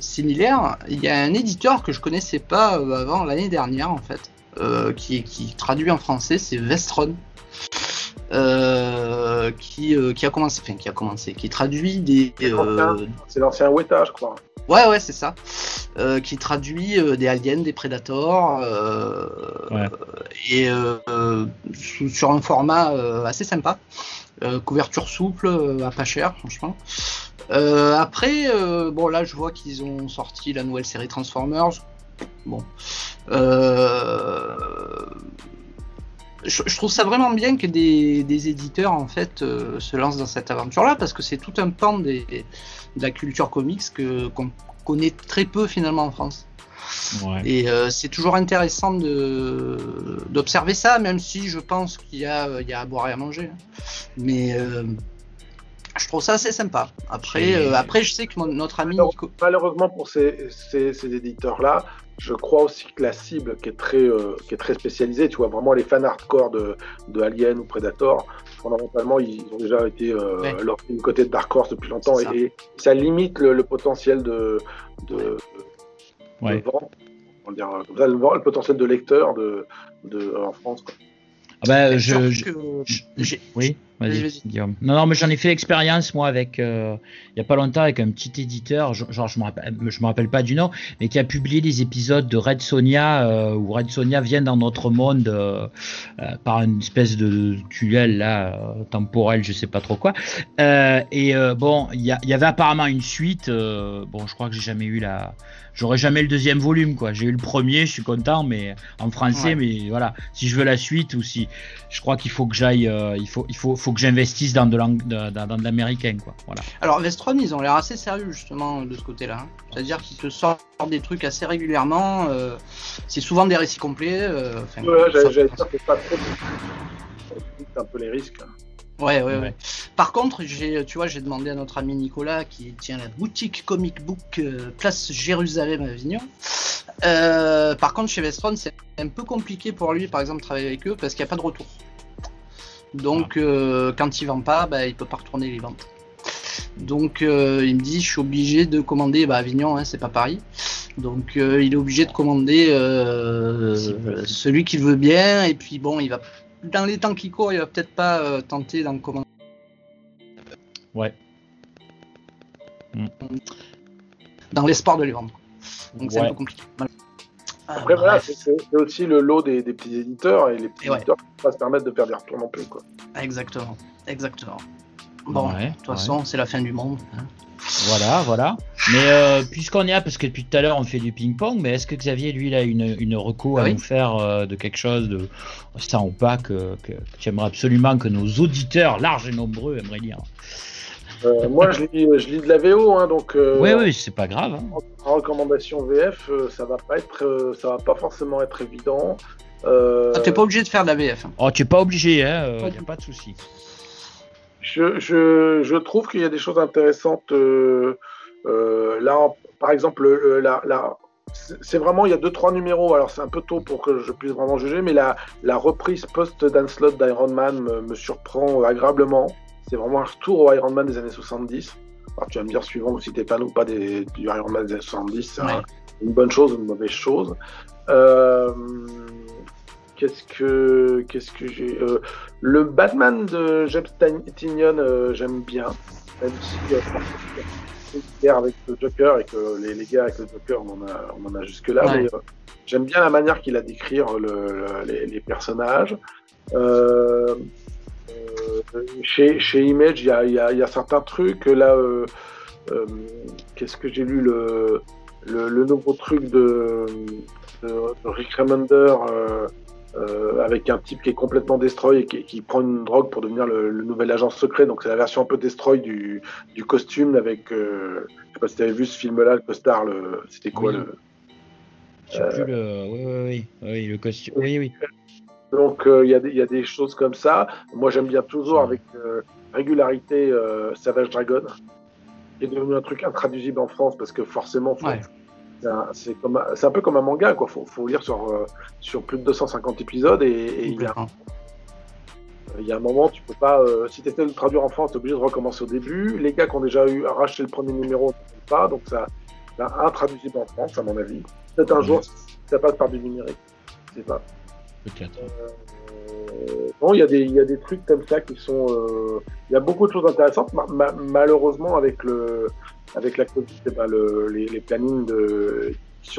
similaire, il y a un éditeur que je connaissais pas euh, avant l'année dernière en fait, euh, qui, qui traduit en français, c'est Vestron. qui, qui a commencé, enfin qui a commencé, qui traduit des. C'est l'ancien Weta, je crois. Ouais, ouais, c'est ça. qui traduit des aliens, des prédateurs, et sur un format assez sympa. Couverture souple, à pas cher, franchement. Euh, après, euh, bon là je vois qu'ils ont sorti la nouvelle série Transformers. Bon. Euh, je, trouve ça vraiment bien que des, éditeurs en fait se lancent dans cette aventure-là parce que c'est tout un pan de la culture comics qu'on connaît très peu finalement en France. Et c'est toujours intéressant d'observer ça, même si je pense qu'il y, a, il y a à boire et à manger. Mais je trouve ça assez sympa. Après, euh, après je sais que notre ami Malheureusement pour ces, éditeurs-là, je crois aussi que la cible qui est très, euh, qui est très spécialisée, tu vois, vraiment les fans hardcore de, de Alien ou Predator, fondamentalement, ils ont déjà été euh, ouais. côté de Dark Horse depuis longtemps et, ça limite le, potentiel de, de, vente, le, potentiel de lecteur de, de, en France. Ah bah, je, je, oui. Vas-y, vas-y. Guillaume. Non, non, mais j'en ai fait l'expérience, moi, avec, euh, il y a pas longtemps, avec un petit éditeur, genre, je me rappelle, je me rappelle pas du nom, mais qui a publié des épisodes de Red Sonia, euh, où Red Sonia vient dans notre monde euh, euh, par une espèce de tunnel, là, euh, temporel, je sais pas trop quoi. Euh, et euh, bon, il y, avait apparemment une suite, euh, bon, je crois que j'ai jamais eu la. J'aurais jamais le deuxième volume, quoi. J'ai eu le premier, je suis content, mais en français, Ouais. mais voilà. Si je veux la suite ou si je crois qu'il faut que j'aille, euh, il faut, il faut, faut que j'investisse dans de l'ang- de- dans, dans de l'américain, quoi. Voilà. Alors Vestron, ils ont l'air assez sérieux justement de ce côté-là. hein. C'est-à-dire qu'ils te sortent des trucs assez régulièrement. euh, c'est souvent des récits complets. euh, Ouais, j'allais dire que c'est pas trop. C'est un peu les risques. Ouais, ouais, ouais. Ouais. Par contre, j'ai, tu vois, j'ai demandé à notre ami Nicolas, qui tient la boutique comic book euh, Place Jérusalem à Avignon. Euh, par contre, chez Vestron, c'est un peu compliqué pour lui, par exemple, de travailler avec eux parce qu'il n'y a pas de retour. Donc, euh, quand il vend pas, bah, il peut pas retourner les ventes. Donc, euh, il me dit, je suis obligé de commander, bah, Avignon, hein, c'est pas Paris. Donc, euh, il est obligé de commander celui qu'il veut bien. Et puis, bon, il va dans les temps qui courent, il va peut-être pas tenter d'en commander. Ouais. dans l'espoir de les vendre. Donc c'est un peu compliqué. Ah, Après, voilà, bref. c'est aussi le lot des, des petits éditeurs et les petits Et éditeurs ne peuvent pas se permettre de faire des retours non plus. Quoi. Exactement, exactement. Bon, Ouais, de toute façon, c'est la fin du monde. hein. Voilà, voilà. Mais euh, puisqu'on est là, parce que depuis tout à l'heure on fait du ping-pong, mais est-ce que Xavier, lui, il a une, une reco Ah à oui. nous faire euh, de quelque chose de ça ou pas que, que, que tu aimerais absolument que nos auditeurs, larges et nombreux, aimeraient lire? Euh, moi, je lis, je lis de la VO, hein, donc euh, Oui, oui, c'est pas grave. hein. en recommandation VF, euh, ça va pas être, euh, ça va pas forcément être évident. Euh, Ah, T'es pas obligé de faire de la VF. hein. Oh, tu es pas obligé, hein, euh, Pas y a pas de souci. Je, je, je trouve qu'il y a des choses intéressantes. euh, euh, là, par exemple, le- la, la- c'est c'est vraiment, il y a deux, trois numéros. Alors, c'est un peu tôt pour que je puisse vraiment juger, mais la, la reprise post-Danslot d'Iron Man me, me surprend agréablement. C'est vraiment un retour au Iron Man des années 70. Alors, tu vas me dire, suivant si t'es fan ou pas des, du Iron Man des années 70, c'est Ouais. une bonne chose ou une mauvaise chose. Euh, Qu'est-ce que, qu'est-ce que j'ai euh, Le Batman de James Tynion, euh, j'aime bien, même si avec le Joker et que les, les gars avec le Joker, on en a, on en a jusque là. Ouais. Mais euh, j'aime bien la manière qu'il a d'écrire le, le- les, les personnages. Euh, euh, chez, chez Image, il y a, il y a- il y a certains trucs. Là, euh, euh, qu'est-ce que j'ai lu le, le, le nouveau truc de, de, de Rick Remender euh, euh, avec un type qui est complètement destroy et qui, qui prend une drogue pour devenir le, le nouvel agent secret. Donc c'est la version un peu destroy du, du costume avec. Euh, je sais pas si tu avais vu ce film-là, le costard. Le, c'était quoi Oui. le. Oui, oui, oui, oui, le costume. Oui, oui. Donc euh, il y, a des- il y a des choses comme ça. Moi j'aime bien toujours avec euh, régularité euh, Savage Dragon, qui est devenu un truc intraduisible en France parce que forcément Ouais. c'est un- c'est c'est peu comme un manga quoi. Faut, faut lire sur euh, sur plus de 250 épisodes et, et il y a il y a un moment, tu peux pas. euh, si tu essaies de le traduire en France, tu es obligé de recommencer au début. Les gars qui ont déjà eu arraché le premier numéro ne font pas, donc ça, c'est intraduisible en France, à mon avis. Peut-être un jour, ça passe par du numérique. Je sais pas. Peut-être. Euh, bon, il y, a des- il y a des trucs comme ça qui sont. euh, Il y a beaucoup de choses intéressantes. Ma- ma- malheureusement, avec le avec la Covid, ben, le- les, les plannings de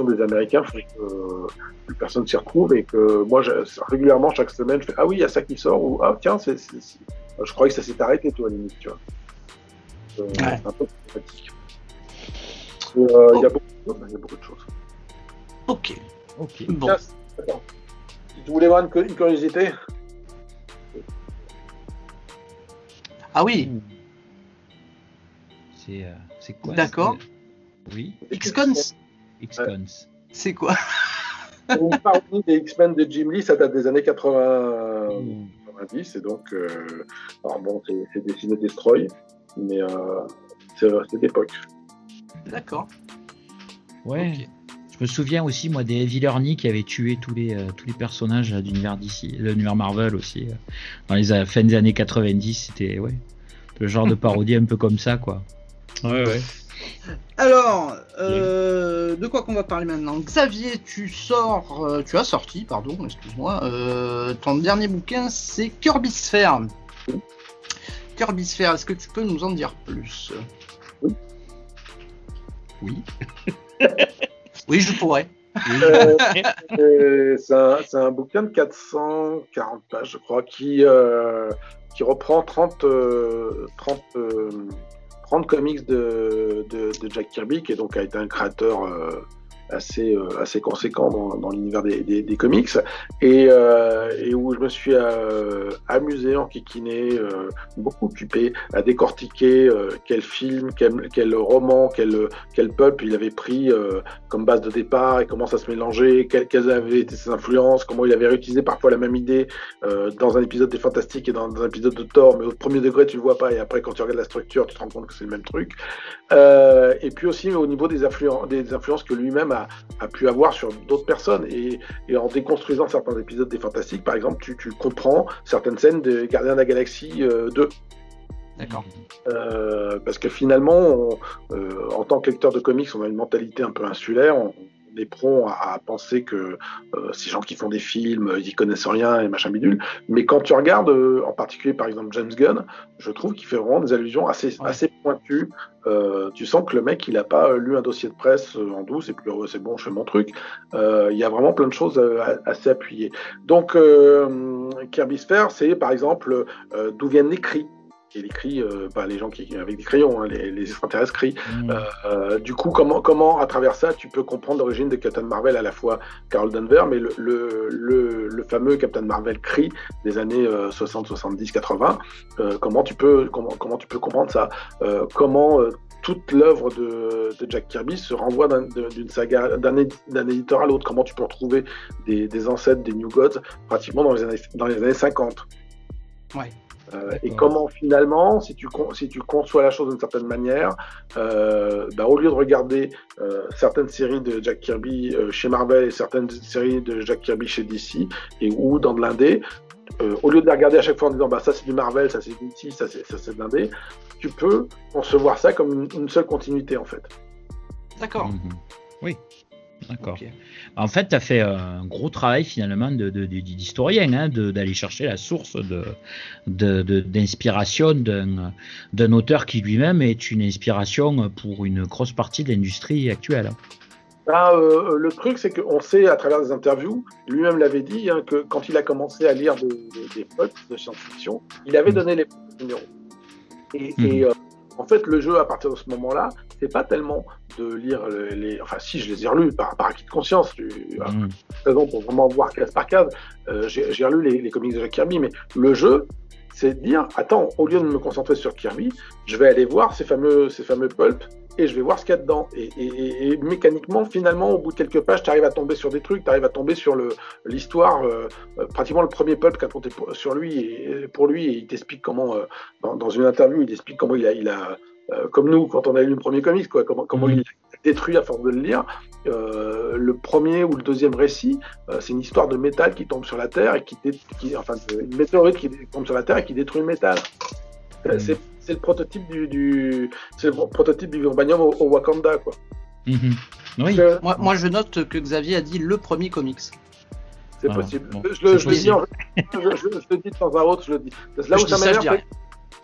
des Américains font que plus personne s'y retrouve et que moi, je- régulièrement, chaque semaine, je fais Ah oui, il y a ça qui sort ou Ah tiens, c'est, je croyais que ça s'est arrêté, toi, à limite, tu vois. Euh, C'est un peu euh, Il y a beaucoup de choses. il y a beaucoup de choses. Ok. Ok. Bon. Tiens, attends. Tu voulais voir une, cu- une curiosité, Ah oui, C'est euh, c'est quoi D'accord. Oui. X-Cons, X-Cons. c'est quoi? Une parodie des X-Men de Jim Lee, ça date des années 80, Mmh. 90, et donc, euh, alors bon, c'est dessiné Destroy, mais euh, c'est c'est d'époque. D'accord. Ouais. Je me souviens aussi, moi, des Heavy Learning qui avaient tué tous les, euh, tous les personnages euh, d'univers d'ici, l'univers Marvel aussi. euh, dans les euh, fins des années 90, c'était ouais, le genre de parodie un peu comme ça, quoi. Ouais, ouais. Alors, euh, de quoi qu'on va parler maintenant? Xavier, tu sors, euh, tu as sorti, pardon, excuse-moi, euh, ton dernier bouquin, c'est Kirby Sphere. Kirby Sphere. Est-ce que tu peux nous en dire plus? Oui. Oui. oui, je pourrais. Euh, c'est un, un, bouquin de 440 pages, je crois, qui, euh, qui reprend 30, 30, 30 comics de, de, de, Jack Kirby, qui donc a été un créateur euh, assez conséquent dans, dans l'univers des, des, comics et, euh, et, où je me suis euh, amusé, en euh, beaucoup occupé à décortiquer euh, quel film, quel, quel, roman, quel, quel pulp il avait pris comme base de départ et comment ça se mélangeait, quelles, quelles avaient été ses influences, comment il avait réutilisé parfois la même idée dans un épisode des Fantastiques et dans, un épisode de Thor, mais au premier degré tu le vois pas et après quand tu regardes la structure tu te rends compte que c'est le même truc. et puis aussi au niveau des, des influences que lui-même a a, pu avoir sur d'autres personnes. Et, en déconstruisant certains épisodes des Fantastiques, par exemple, tu, comprends certaines scènes des Gardiens de la Galaxie 2. Euh, D'accord. Euh, parce que finalement, euh, en tant que lecteur de comics, on a une mentalité un peu insulaire. On, est prompt à, penser que ces gens qui font des films, ils y connaissent rien et machin bidule. Mais quand tu regardes, en particulier par exemple James Gunn, je trouve qu'il fait vraiment des allusions assez, assez pointues euh, tu sens que le mec, il n'a pas lu un dossier de presse euh, en douce et puis oh, c'est bon, je fais mon truc. Euh, il y a vraiment plein de choses assez appuyées. Donc, Kirby Sphere, c'est par exemple d'où viennent les cris qui écrit, euh, pas les gens qui avec des crayons, hein, les, les, extraterrestres crient. Mmh. Euh, du coup, comment, comment à travers ça, tu peux comprendre l'origine de Captain Marvel à la fois Carol Denver, mais le, le, le, fameux Captain Marvel cri des années 60, 70, 80. comment tu peux comment, comment tu peux comprendre ça? Euh, Comment euh, toute l'œuvre de, de, Jack Kirby se renvoie d'une saga, d'un éditeur à l'autre? Comment tu peux retrouver des, des, ancêtres des New Gods pratiquement dans les années, dans les années 50. Ouais. Euh, et comment finalement, si tu, si tu conçois la chose d'une certaine manière, euh, bah, au lieu de regarder euh, certaines séries de Jack Kirby euh, chez Marvel et certaines séries de Jack Kirby chez DC, et ou dans de l'indé, euh, au lieu de les regarder à chaque fois en disant bah, ça c'est du Marvel, ça c'est DC, ça c'est de l'indé, tu peux concevoir ça comme une, une seule continuité en fait. D'accord. Mm -hmm. Oui. D'accord. Okay. En fait, tu as fait un gros travail finalement d'historien, de, de, hein, d'aller chercher la source d'inspiration d'un auteur qui lui-même est une inspiration pour une grosse partie de l'industrie actuelle. Ah, euh, le truc, c'est qu'on sait à travers des interviews, lui-même l'avait dit, hein, que quand il a commencé à lire des, des, des de science-fiction, il avait donné les numéros. Et, mmh. et euh, en fait, le jeu, à partir de ce moment-là, c'est pas tellement de lire les. Enfin, si, je les ai relus par, par acquis de conscience. Mmh. raison pour vraiment voir case par case. Euh, J'ai relu les, les, comics de Jack Kirby, mais le jeu, c'est de dire attends, au lieu de me concentrer sur Kirby, je vais aller voir ces fameux, ces fameux pulps et je vais voir ce qu'il y a dedans. Et, et, et, mécaniquement, finalement, au bout de quelques pages, tu arrives à tomber sur des trucs, tu arrives à tomber sur l'histoire, euh, pratiquement le premier pulp qu'a compté sur lui et pour lui, et il t'explique comment, euh, dans, dans, une interview, il explique comment il a, il a euh, comme nous, quand on a lu le premier comics, quoi, comment, comment mmh. il a détruit à force de le lire. Euh, le premier ou le deuxième récit, euh, c'est une histoire de métal qui tombe sur la Terre et qui, qui enfin, une météorite qui tombe sur la Terre et qui détruit le métal. Mmh. C'est le prototype du, du c'est le prototype du vibranium au, au Wakanda quoi. Mmh. Oui. Euh, moi, moi, je note que Xavier a dit le premier comics. C'est possible. Bon. Je, le, je, possible. Le dis en, je, je, je, le dis de temps à autre, je le dis. Là où ça m'énerve.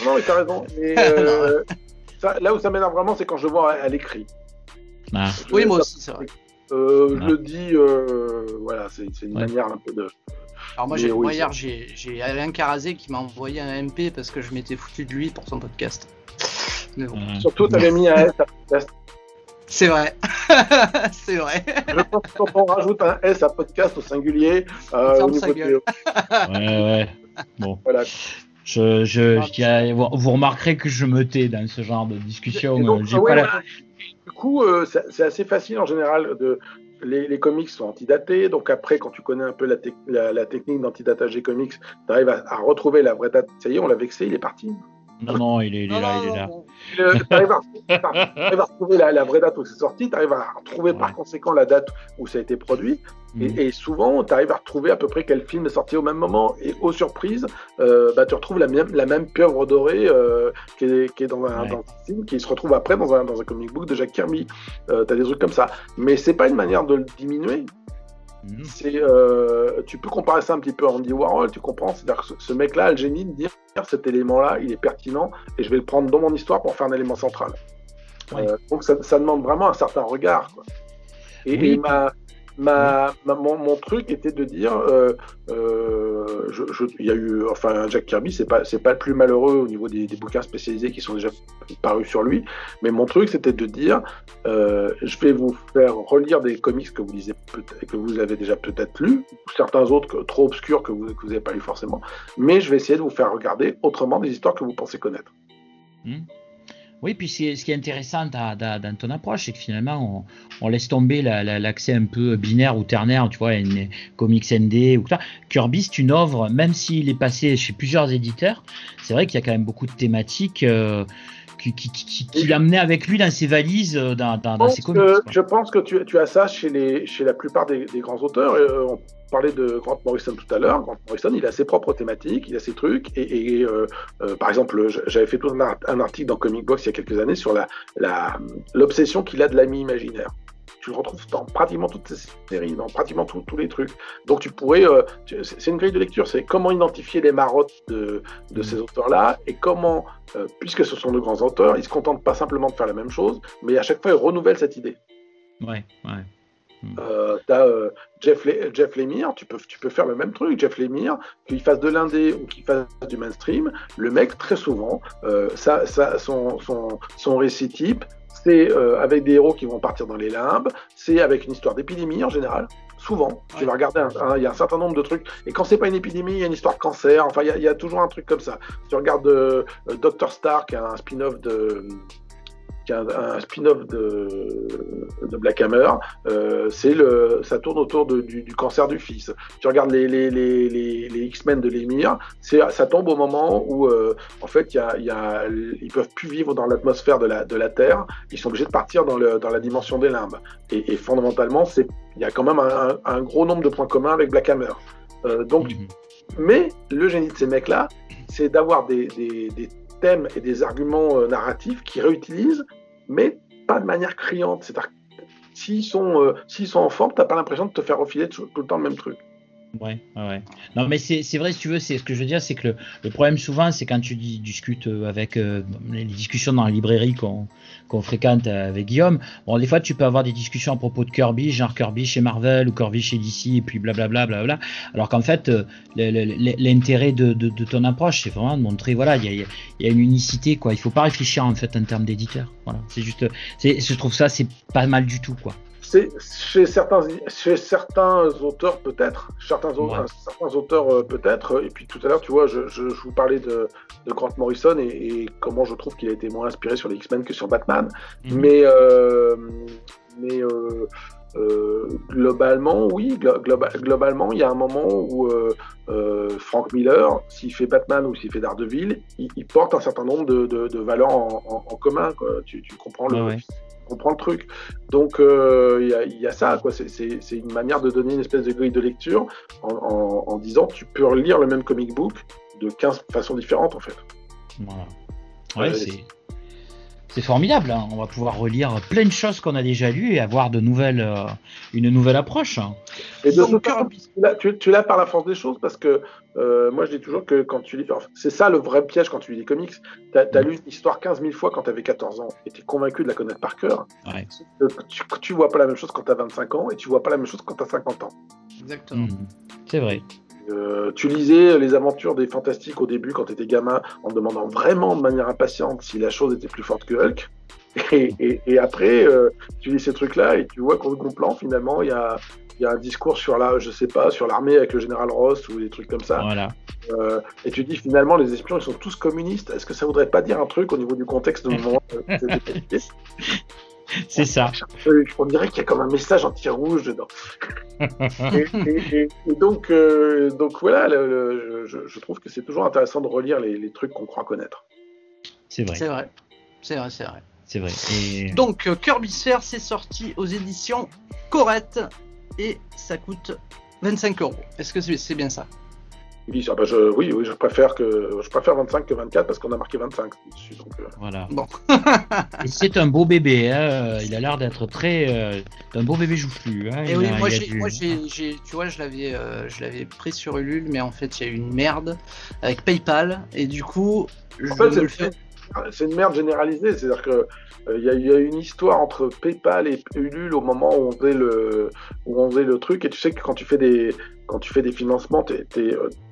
Non, mais t'as raison. Euh, ça, là où ça m'énerve vraiment, c'est quand je vois à, l'écrit. Ah. Oui, moi aussi, c'est vrai. Euh, ah. Je le dis, euh, voilà, c'est une ouais. manière un peu de. Alors moi, hier, j'ai Alain Carazé qui m'a envoyé un MP parce que je m'étais foutu de lui pour son podcast. Mais bon. Mmh. Surtout, t'avais mis un S à podcast. C'est vrai. c'est vrai. Je pense que quand on rajoute un S à podcast au singulier, euh, au niveau de... Ouais, ouais. Bon. Voilà. Je, je, je vous remarquerez que je me tais dans ce genre de discussion. Donc, ouais, pas la... Du coup, euh, c'est assez facile en général de, les, les, comics sont antidatés, donc après, quand tu connais un peu la, te la, la technique d'antidatage des comics, tu arrives à, à, retrouver la vraie date. Ça y est, on l'a vexé, il est parti. Non, non, il est, il est non, là, il est là. Tu arrives à, retrouver la, la, vraie date où c'est sorti, tu arrives à retrouver ouais. par conséquent la date où ça a été produit, mmh. et, et, souvent, tu arrives à retrouver à peu près quel film est sorti au même moment, et aux surprises, euh, bah, tu retrouves la même, la même pieuvre dorée euh, qui, est, qui, est, dans un, ouais. dans un, film, qui se retrouve après dans un, dans un comic book de Jack Kirby. Euh, tu as des trucs comme ça. Mais c'est pas une manière de le diminuer. Mhm. C'est, euh, tu peux comparer ça un petit peu à Andy Warhol, tu comprends? C'est-à-dire que ce, mec-là a le génie de dire cet élément-là, il est pertinent et je vais le prendre dans mon histoire pour faire un élément central. Euh, donc ça, demande vraiment un certain regard. Et, ma, ma, mon, truc était de dire, euh, euh, il y a eu, enfin, Jack Kirby, c'est pas, c'est pas le plus malheureux au niveau des, bouquins spécialisés qui sont déjà parus sur lui, mais mon truc c'était de dire, euh, je vais vous faire relire des comics que vous lisez que vous avez déjà peut-être lu, ou certains autres trop obscurs que vous, que vous avez pas lu forcément, mais je vais essayer de vous faire regarder autrement des histoires que vous pensez connaître. Hmm. Oui, puis ce qui est intéressant dans, ton approche, c'est que finalement, on, laisse tomber l'accès un peu binaire ou ternaire, tu vois, une comics ND ou ça. Kirby, c'est une œuvre, même s'il est passé chez plusieurs éditeurs, c'est vrai qu'il y a quand même beaucoup de thématiques. Euh, qui, qui, l'amenait avec lui dans ses valises, euh, dans, ses comics. je pense que tu, as ça chez, les, chez la plupart des, grands auteurs. Euh, on parlait de Grant Morrison tout à l'heure. Grant Morrison, il a ses propres thématiques, il a ses trucs. Et, euh, par exemple, j'avais fait tout un, article dans Comic Box il y a quelques années sur l'obsession la, qu'il a de l'ami imaginaire tu le retrouves dans pratiquement toutes ces séries, dans pratiquement tous les trucs. Donc tu pourrais, euh, c'est une grille de lecture, c'est comment identifier les marottes de, de ces auteurs-là et comment, euh, puisque ce sont de grands auteurs, ils se contentent pas simplement de faire la même chose, mais à chaque fois ils renouvellent cette idée. Ouais, ouais. Hmm. Euh, t'as Jeff, Jeff Lemire, tu peux, tu peux faire le même truc. Jeff Lemire, qu'il fasse de l'indé ou qu'il fasse du mainstream, le mec, très souvent, ça, ça, son, son, son récit type, c'est euh, avec des héros qui vont partir dans les limbes, c'est avec une histoire d'épidémie en général. Souvent, tu vas regarder, il y a un certain nombre de trucs. Et quand c'est pas une épidémie, il y a une histoire de cancer. Enfin, il y, a toujours un truc comme ça. Tu regardes euh, Doctor Star, qui a un spin-off de, qui est un, spin-off de, de, Black Hammer. Euh, c'est le, ça tourne autour de, du, du, cancer du fils. Tu regardes les, les, les, les, X-Men de l'émir, ça tombe au moment où, euh, en fait, y a, y a, ils peuvent plus vivre dans l'atmosphère de la, de la Terre. Ils sont obligés de partir dans, le, dans la dimension des limbes. Et, et fondamentalement, c'est, il y a quand même un, un, gros nombre de points communs avec Black Hammer. Euh, donc, mhm. mais le génie de ces mecs-là, c'est d'avoir des, des, des thèmes et des arguments euh, narratifs qu'ils réutilisent, mais pas de manière criante. C'est-à-dire s'ils sont, euh, s'ils sont en forme, t'as pas l'impression de te faire refiler tout, le temps le même truc. Ouais, ouais. Non, mais c'est vrai, si tu veux, c'est ce que je veux dire, c'est que le, problème souvent, c'est quand tu discutes euh, avec euh, les discussions dans la librairie qu'on fréquente avec Guillaume. Bon, des fois, tu peux avoir des discussions à propos de Kirby, genre Kirby chez Marvel ou Kirby chez DC, et puis blablabla, blablabla. Alors qu'en fait, euh, l'intérêt de, de, ton approche, c'est vraiment de montrer, voilà, il y a, y a, une unicité, quoi. Il faut pas réfléchir en fait en termes d'éditeur. Voilà, c'est juste, je trouve ça, c'est pas mal du tout, quoi chez certains, chez certains auteurs peut-être, certains, certains, auteurs euh, peut-être. Et puis tout à l'heure, tu vois, je, je, vous parlais de, de, Grant Morrison et, comment je trouve qu'il a été moins inspiré sur les X-Men que sur Batman. Mhm. Mais, euh, mais euh, globalement, oui, globalement, il y a un moment où Frank Miller, s'il fait Batman ou s'il fait Daredevil, il, il, porte un certain nombre de, de, valeurs en, en, commun. Quoi. Tu, tu comprends le, comprend le truc. Donc euh, il y, a ça, quoi. C'est une manière de donner une espèce de grille de lecture en, disant tu peux relire le même comic book de 15 façons différentes en fait. Voilà. Ouais, c'est c'est formidable. Hein. On va pouvoir relire plein de choses qu'on a déjà lues et avoir de nouvelles, euh, une nouvelle approche. Et Donc, tu, tu l'as par la force des choses parce que euh, moi je dis toujours que quand tu lis, c'est ça le vrai piège quand tu lis des comics. Tu as, lu une histoire 15 000 fois quand tu avais 14 ans et tu es convaincu de la connaître par cœur. Tu, tu vois pas la même chose quand tu as 25 ans et tu vois pas la même chose quand tu as 50 ans. Exactement. Mmh. C'est vrai. Euh, tu lisais les aventures des fantastiques au début quand tu étais gamin en demandant vraiment de manière impatiente si la chose était plus forte que Hulk. Et, après, euh, tu lis ces trucs-là et tu vois qu'au second plan, finalement, il y a, y a, un discours sur la, je sais pas, sur l'armée avec le général Ross ou des trucs comme ça. Voilà. Euh, et tu dis finalement, les espions, ils sont tous communistes. Est-ce que ça voudrait pas dire un truc au niveau du contexte de moment C'est ça. On dirait qu'il y a comme un message anti-rouge dedans. et, donc, euh, donc voilà, je, trouve que c'est toujours intéressant de relire les, trucs qu'on croit connaître. C'est vrai. C'est vrai. C'est vrai, c'est vrai. C'est vrai. Donc, euh, Kirby Sphere, c'est sorti aux éditions Corette et ça coûte 25 euros. Est-ce que c'est bien ça? Il dit ah bah, je, oui, oui, je préfère que je préfère 25 que 24 parce qu'on a marqué 25 dessus. Donc, euh. Voilà. Bon. Et c'est un beau bébé. Hein. Il a l'air d'être très. euh, un beau bébé joufflu. Hein. Et Il oui, a- moi, j'ai, du- moi j'ai, j'ai- tu vois, je l'avais, euh, je l'avais pris sur Ulule, mais en fait, il y a eu une merde avec PayPal, et du coup, je En fait, le c'est une merde généralisée. C'est-à-dire que euh, il y, a- il y a une histoire entre PayPal et Ulule au moment où on faisait le où on faisait le truc. Et tu sais que quand tu fais des quand tu fais des financements, t'es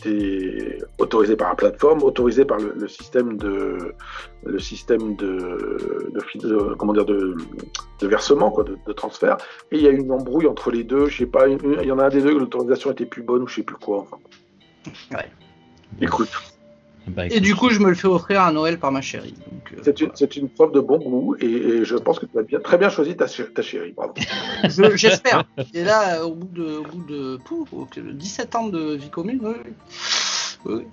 es, autorisé par la plateforme, autorisé par le, le système de le système de, de, fi- de- comment dire de, de versement quoi, de, de transfert. Et il y a eu une embrouille entre les deux. Je sais pas, il y en a un des deux que l'autorisation était plus bonne ou je sais plus quoi. Enfin. Ouais. Écoute. Bah, Et du coup, je me le fais offrir à Noël par ma chérie. Euh, C'est une, c'est une preuve de bon goût et, et je pense que tu as bien, très bien choisi ta, ta chérie. Bravo. je- j'espère. Et là, euh, au bout de, au bout de pouf, ok, 17 ans de vie commune, oui, oui. Oui, oui. voilà.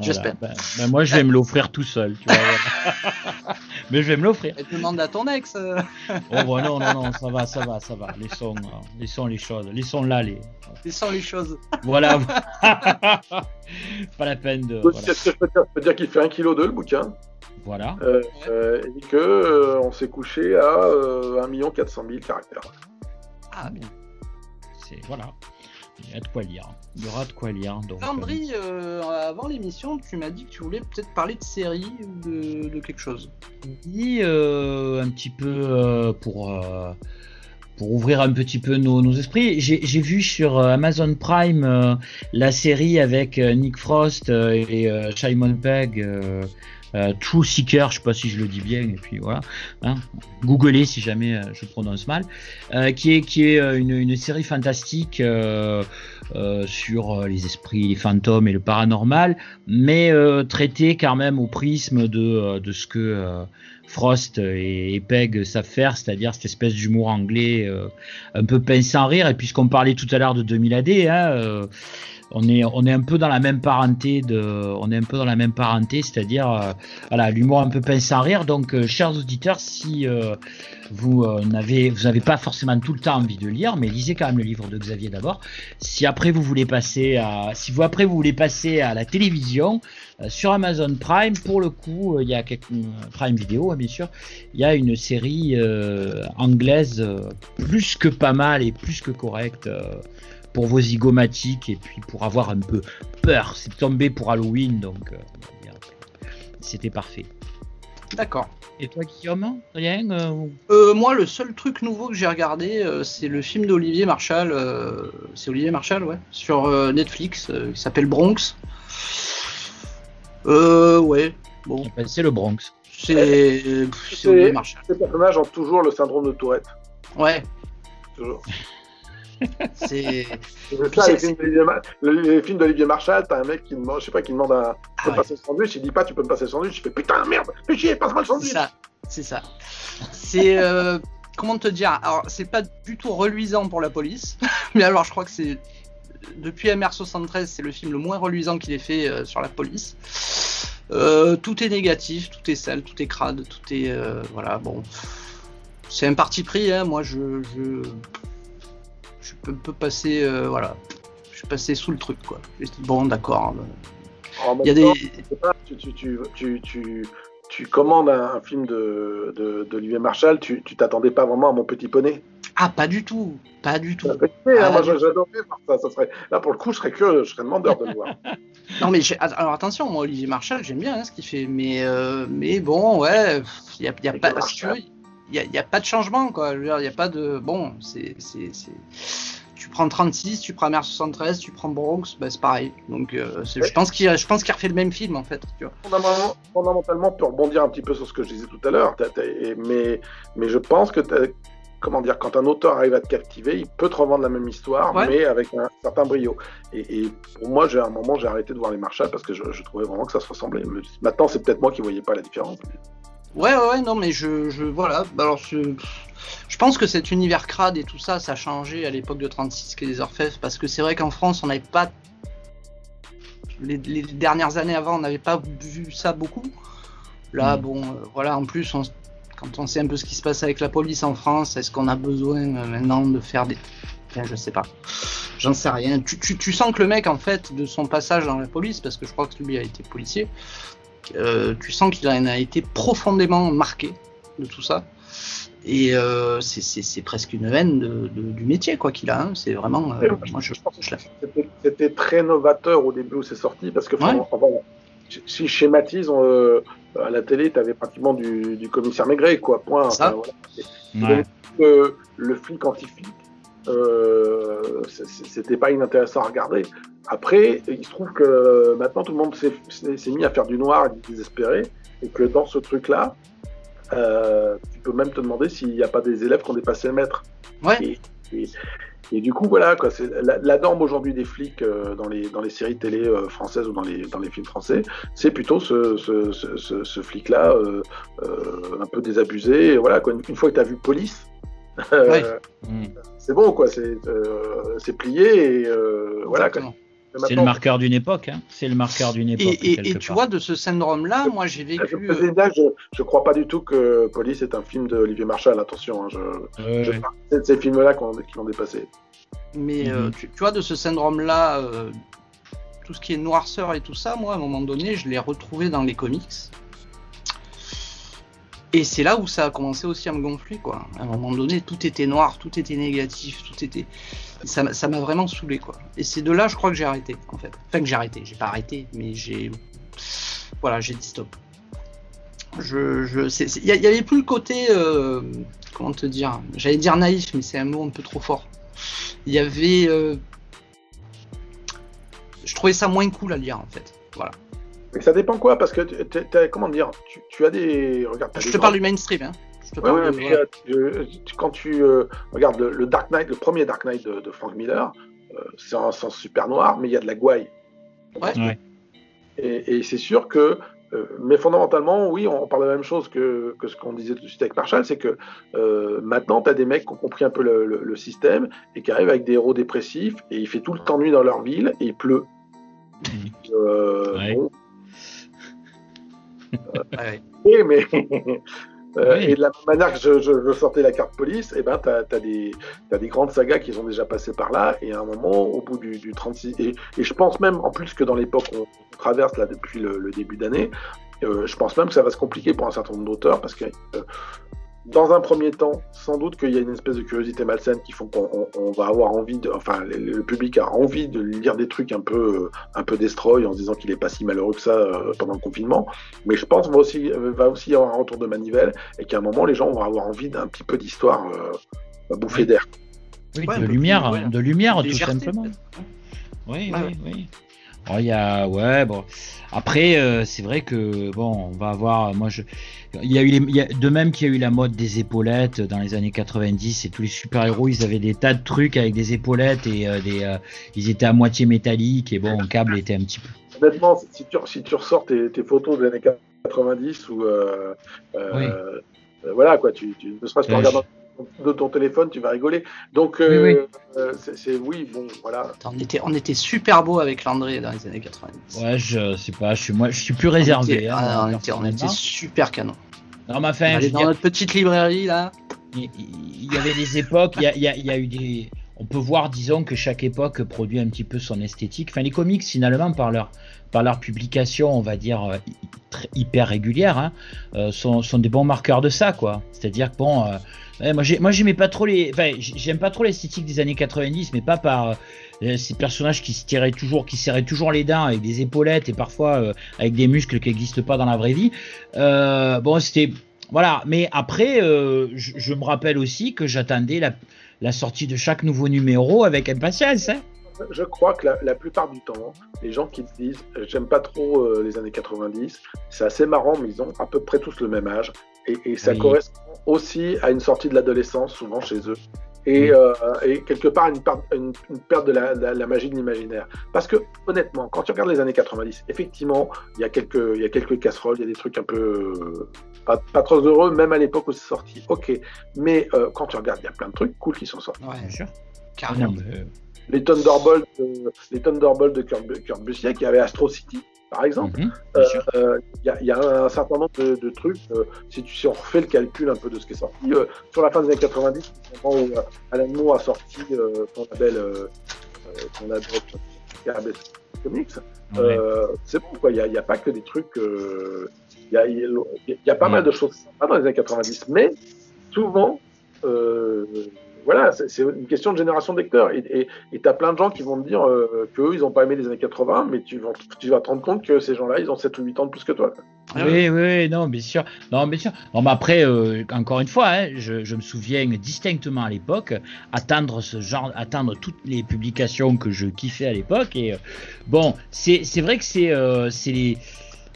j'espère. Bah, bah, moi, je vais me l'offrir tout seul. Tu vois, voilà. Mais je vais me l'offrir. Elle demande à ton ex. Oh, bah, non, non, non, ça va, ça va, ça va. Laissons, euh, laissons les choses. Laissons là les. Descends les choses. Voilà. Pas la peine de. Voilà. Qu'est-ce que je peux dire, Je peux dire qu'il fait 1,2 kg le bouquin? Voilà. euh, euh, et que euh, on s'est couché à euh, 1 400 000 caractères. Ah, bien. C'est voilà. Il y a de quoi lire. Il y aura de quoi lire. Donc, euh, Landry, euh, avant l'émission, tu m'as dit que tu voulais peut-être parler de série ou de, de quelque chose. dit euh, un petit peu euh, pour, pour ouvrir un petit peu nos, nos esprits. J'ai vu sur Amazon Prime la série avec Nick Frost et Simon Pegg. Euh, True Seeker, je sais pas si je le dis bien, et puis voilà. Hein, Googlez si jamais euh, je prononce mal, euh, qui est qui est une, série fantastique sur les esprits, les fantômes et le paranormal, mais euh, traité quand même au prisme de de ce que Frost et, Pegg savent faire, c'est-à-dire cette espèce d'humour anglais un peu pince sans rire. Et puisqu'on parlait tout à l'heure de 2000 AD, hein, on est un peu dans la même parenté c'est-à-dire euh, voilà l'humour un peu pince sans rire. Donc, euh, chers auditeurs, si euh, vous n'avez pas forcément tout le temps envie de lire, mais lisez quand même le livre de Xavier d'abord. Si après vous voulez passer à, si après vous voulez passer à la télévision, sur Amazon Prime, pour le coup, il y a quelques, Prime Vidéo, hein, bien sûr, il y a une série anglaise plus que pas mal et plus que correcte pour vos zygomatiques et puis pour avoir un peu peur. C'est tombé pour Halloween, donc euh, c'était parfait. D'accord. Et toi, Guillaume, rien euh, Euh, moi, le seul truc nouveau que j'ai regardé, euh, c'est le film d'Olivier Marshall. euh, c'est Olivier Marshall, ouais, sur euh, Netflix, euh, qui s'appelle Bronx. Euh, ouais. Bon, Ben, C'est le Bronx. c'est C'est- Olivier Marshall. Ces personnages ont toujours le syndrome de Tourette. Ouais, Toujours. C'est. Les films d'Olivier Mar- le- les films d'Olivier Marshall, t'as un mec qui demande, je sais pas, qui demande un, tu Ah peux ouais. passer le sandwich, il dit pas, tu peux me passer le sandwich, il fait putain, merde, fais chier, passe-moi le C'est sandwich. ça, c'est ça. C'est euh, comment te dire Alors, c'est pas du tout reluisant pour la police, mais alors je crois que c'est depuis MR73, c'est le film le moins reluisant qu'il ait fait euh, sur la police. Euh, tout est négatif, tout est sale, tout est crade, tout est voilà. Bon, c'est un parti pris. Hein, moi, je je, je peux, peux passer euh, voilà. Je suis passé sous le truc quoi. J'ai dit, Bon, d'accord. Même Il y a des temps, sais pas, tu, tu, tu, tu, commandes un, un film de, de, d'Olivier Marshall, tu, t'attendais pas vraiment à mon petit poney? ah pas du tout, pas du tout. Fait hein, Ah, moi j'adorais voir ça, ça serait, là pour le coup, je serais curieux, je serais demandeur de le voir. Non mais j'ai- alors attention, moi Olivier Marshall j'aime bien hein, ce qu'il fait, mais euh, mais bon ouais, il y a, y a pas, si tu veux, y a, y a pas de changement quoi. Je veux dire, y a pas de bon, c'est c'est c'est- tu prends 36, tu prends MR73, tu prends Bronx, bah, c'est pareil. Donc euh, c'est- je pense qu'il je pense qu'il refait le même film en fait. Tu vois. Fondamentalement, fondamentalement, pour rebondir un petit peu sur ce que je disais tout à l'heure, mais, mais je pense que comment dire, quand un auteur arrive à te captiver, il peut te revendre la même histoire, Ouais. mais avec un certain brio. Et, et pour moi, j'ai à un moment, j'ai arrêté de voir les Marshall parce que je, je trouvais vraiment que ça se ressemblait. Maintenant, c'est peut-être moi qui voyais pas la différence. Ouais ouais ouais non mais je, je voilà. Bah, Alors je, je pense que cet univers crade et tout ça, ça a changé à l'époque de 36 qui est des Orfèvres parce que c'est vrai qu'en France on n'avait pas les, les dernières années avant on n'avait pas vu ça beaucoup. Là Mm. bon euh, voilà en plus on, quand on sait un peu ce qui se passe avec la police en France, est-ce qu'on a besoin euh, maintenant de faire des je sais pas. J'en sais rien. Tu, tu, tu, sens que le mec, en fait, de son passage dans la police, parce que je crois que lui a été policier, euh, tu sens qu'il en a été profondément marqué de tout ça. Et euh, c'est presque une haine de, de, du métier quoi qu'il a. Hein. C'est vraiment. Euh, moi, je, C'était très novateur au début où c'est sorti parce que ouais. enfin, si je schématise, on, à la télé, tu avais pratiquement du, du, commissaire Maigret, quoi. Point. Ça. Enfin, voilà. ouais. le flic anti-flic, euh, c'était pas inintéressant à regarder. Après, il se trouve que maintenant tout le monde s'est mis à faire du noir et désespéré, et que dans ce truc-là, euh, tu peux même te demander s'il n'y a pas des élèves qui ont dépassé le maître. Ouais. Et, et, et du coup, voilà, quoi, c'est la, la, norme aujourd'hui des flics euh, dans, les, dans les séries télé euh, françaises ou dans les, dans les films français, c'est plutôt ce, ce, ce, ce flic-là, euh, un peu désabusé. Voilà, quoi, une, une fois que tu as vu police, ouais. mmh. C'est bon, quoi, c'est plié et voilà. Quoi. C'est le marqueur d'une époque, hein. c'est le marqueur d'une époque. Et, et, et tu vois, de ce syndrome-là, moi j'ai vécu. Je, je, je, crois pas du tout que Police est un film d'Olivier Marshall, attention. Hein, je, ouais, je ouais. C'est de ces films-là qui l'ont dépassé. Mais euh, tu, tu, vois, de ce syndrome-là, euh, tout ce qui est noirceur et tout ça, moi à un moment donné, je l'ai retrouvé dans les comics. Et c'est là où ça a commencé aussi à me gonfler, quoi. À un moment donné, tout était noir, tout était négatif, tout était. Ça m'a vraiment saoulé, quoi. Et c'est de là, je crois que j'ai arrêté, en fait. Enfin, que j'ai arrêté. J'ai pas arrêté, mais j'ai. Voilà, j'ai dit stop. Je. je Il y, y, avait plus le côté. Euh, comment te dire? J'allais dire naïf, mais c'est un mot un peu trop fort. Il y avait. Euh, je trouvais ça moins cool à lire, en fait. Mais ça dépend quoi Parce que, t es, t es, comment dire, tu, tu, as des. Regarde, je te parle du mainstream, hein. Je te ouais, ouais, de, puis, voilà. tu, quand tu euh, regardes le, le, Dark Knight, le premier Dark Knight de, de Frank Miller, euh, c'est un sens super noir, mais il y a de la gouaille. Ouais. ouais. Et, et c'est sûr que, euh, mais fondamentalement, oui, on parle de la même chose que, que ce qu'on disait tout de suite avec Marshall, c'est que euh, maintenant, tu as des mecs qui ont compris un peu le, le, le, système et qui arrivent avec des héros dépressifs et il fait tout le temps nuit dans leur ville et il pleut. Mmh. Ouais. Bon, ouais. Mais Euh, oui. Et de la même manière que je, je, je sortais la carte police, et eh ben, tu as, as, des, as des grandes sagas qui sont déjà passées par là, et à un moment, au bout du, du 36, et, et, je pense même, en plus que dans l'époque qu'on traverse là depuis le, le début d'année, euh, je pense même que ça va se compliquer pour un certain nombre d'auteurs, parce que euh, dans un premier temps, sans doute qu'il y a une espèce de curiosité malsaine qui font qu'on on va avoir envie de, enfin, le, le, public a envie de lire des trucs un peu, un peu destroy en se disant qu'il est pas si malheureux que ça euh, pendant le confinement. Mais je pense va aussi, va aussi y avoir un retour de manivelle et qu'à un moment, les gens vont avoir envie d'un petit peu d'histoire euh, bouffée oui. d'air. Oui, ouais, de, lumière, plus, ouais. de lumière, tout simplement. Oui, oui, oui. Oh, y a, ouais, bon. Après, euh, c'est vrai que bon, on va avoir, moi, je, il y a eu les, y a, de même qu'il y a eu la mode des épaulettes dans les années 90 et tous les super héros, ils avaient des tas de trucs avec des épaulettes et euh, des, euh, ils étaient à moitié métalliques et bon, le câble était un petit peu. Honnêtement, si tu, si tu ressors tes, tes photos des années 90 ou euh, oui. voilà quoi, tu, tu ne serait-ce qu'en regardant de ton téléphone, tu vas rigoler. Donc, euh, oui, oui. Euh, c'est oui, bon, voilà. On était, on était super beau avec Landry dans les années 90. Ouais, je sais pas, je suis, moi, je suis plus réservé. On était, hein, ah, on était, on était super canon. Non, mais enfin, on dans dire... notre petite librairie là. Il, il y avait des époques, il y, a, il, y a, il y a eu des. On peut voir, disons, que chaque époque produit un petit peu son esthétique. Enfin, les comics, finalement, par leur, par leur publication, on va dire, euh, hyper régulière, hein, euh, sont, sont, des bons marqueurs de ça, quoi. C'est-à-dire que, bon, euh, moi, j'aimais pas trop les. Enfin, j'aime pas trop l'esthétique des années 90, mais pas par ces personnages qui se tiraient toujours, qui serraient toujours les dents avec des épaulettes et parfois avec des muscles qui n'existent pas dans la vraie vie. Bon, c'était. Voilà, mais après, je, me rappelle aussi que j'attendais la, la, sortie de chaque nouveau numéro avec impatience. Hein je crois que la, la, plupart du temps, les gens qui se disent j'aime pas trop euh, les années 90, c'est assez marrant, mais ils ont à peu près tous le même âge. Et, et ça oui. correspond aussi à une sortie de l'adolescence, souvent chez eux. Et, euh, quelque part une, part, une, une perte de la, la, la magie de l'imaginaire. Parce que honnêtement, quand tu regardes les années 90, effectivement, il y a quelques, il y a quelques casseroles, il y a des trucs un peu euh, pas, pas trop heureux, même à l'époque où c'est sorti. Ok, mais euh, quand tu regardes, il y a plein de trucs cool qui sont sortis. Ouais, bien sûr. Carrément. les Thunderbolts, euh, les Thunderbolts de Kurt, Kurt Busiek, il y avait Astro City. Par exemple. Mhm, Euh, sûr. euh, Il y, a- il y a un certain nombre de, de trucs, euh, si, tu, si on refait le calcul un peu de ce qui est sorti, euh, sur la fin des années 90, au moment où Alan Moore a sorti son label, son label Comics, Ouais. c'est bon, quoi. Il n'y a, il pas que des trucs. Il y, a, il y il pas mal de choses sympas dans les années 90, mais souvent, voilà, c'est une question de génération de lecteurs. Et tu as plein de gens qui vont te dire euh, qu'eux, ils n'ont pas aimé les années 80, mais tu vas, tu te rendre compte que ces gens-là, ils ont 7 ou 8 ans de plus que toi. Ah Oui, oui, non, bien sûr. Non, bien sûr. Non, mais après, euh, encore une fois, hein, je, me souviens distinctement à l'époque, attendre ce genre, attendre toutes les publications que je kiffais à l'époque. Et euh, bon, c'est vrai que c'est les-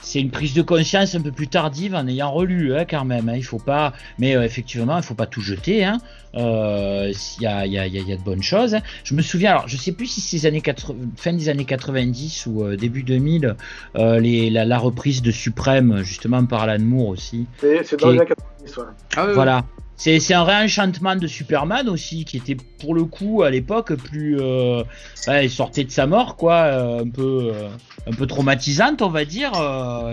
c'est une prise de conscience un peu plus tardive en ayant relu, hein, quand même. hein. il faut pas, mais euh, effectivement, il faut pas tout jeter. Hein. Euh, Il y, a, il y, a, il y a- il y a de bonnes choses. hein. Je me souviens, alors je sais plus si c'est années 80, fin des années 90 ou euh, début 2000, euh, les, la, la reprise de Suprême, justement par Alan Moore aussi. C'est dans les années 90, ouais. Ah oui, Voilà. C'est un réenchantement de Superman aussi, qui était pour le coup à l'époque plus. Euh, il sortait de sa mort, quoi, euh, un peu, euh, un peu traumatisante, on va dire,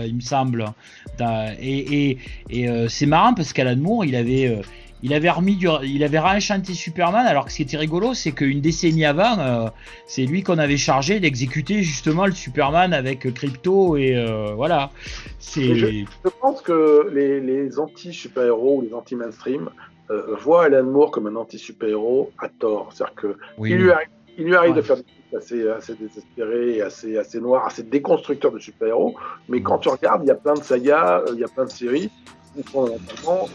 il me semble. Et, et, et c'est marrant parce qu'Alan Moore, il avait. Il avait remis du, il avait réenchanté Superman alors que ce qui était rigolo c'est qu'une décennie avant euh, c'est lui qu'on avait chargé d'exécuter justement le Superman avec Crypto et euh, voilà c'est Je pense que les, les anti-super-héros ou les anti-mainstream euh, voient Alan Moore comme un anti-super-héros à tort. C'est-à-dire que oui, il lui arrive, il lui arrive Ouais. de faire des trucs assez, assez désespérés, assez, assez noirs, assez déconstructeurs de super-héros. Mais quand tu regardes, il y a plein de sagas, il y a plein de séries où fondamentalement,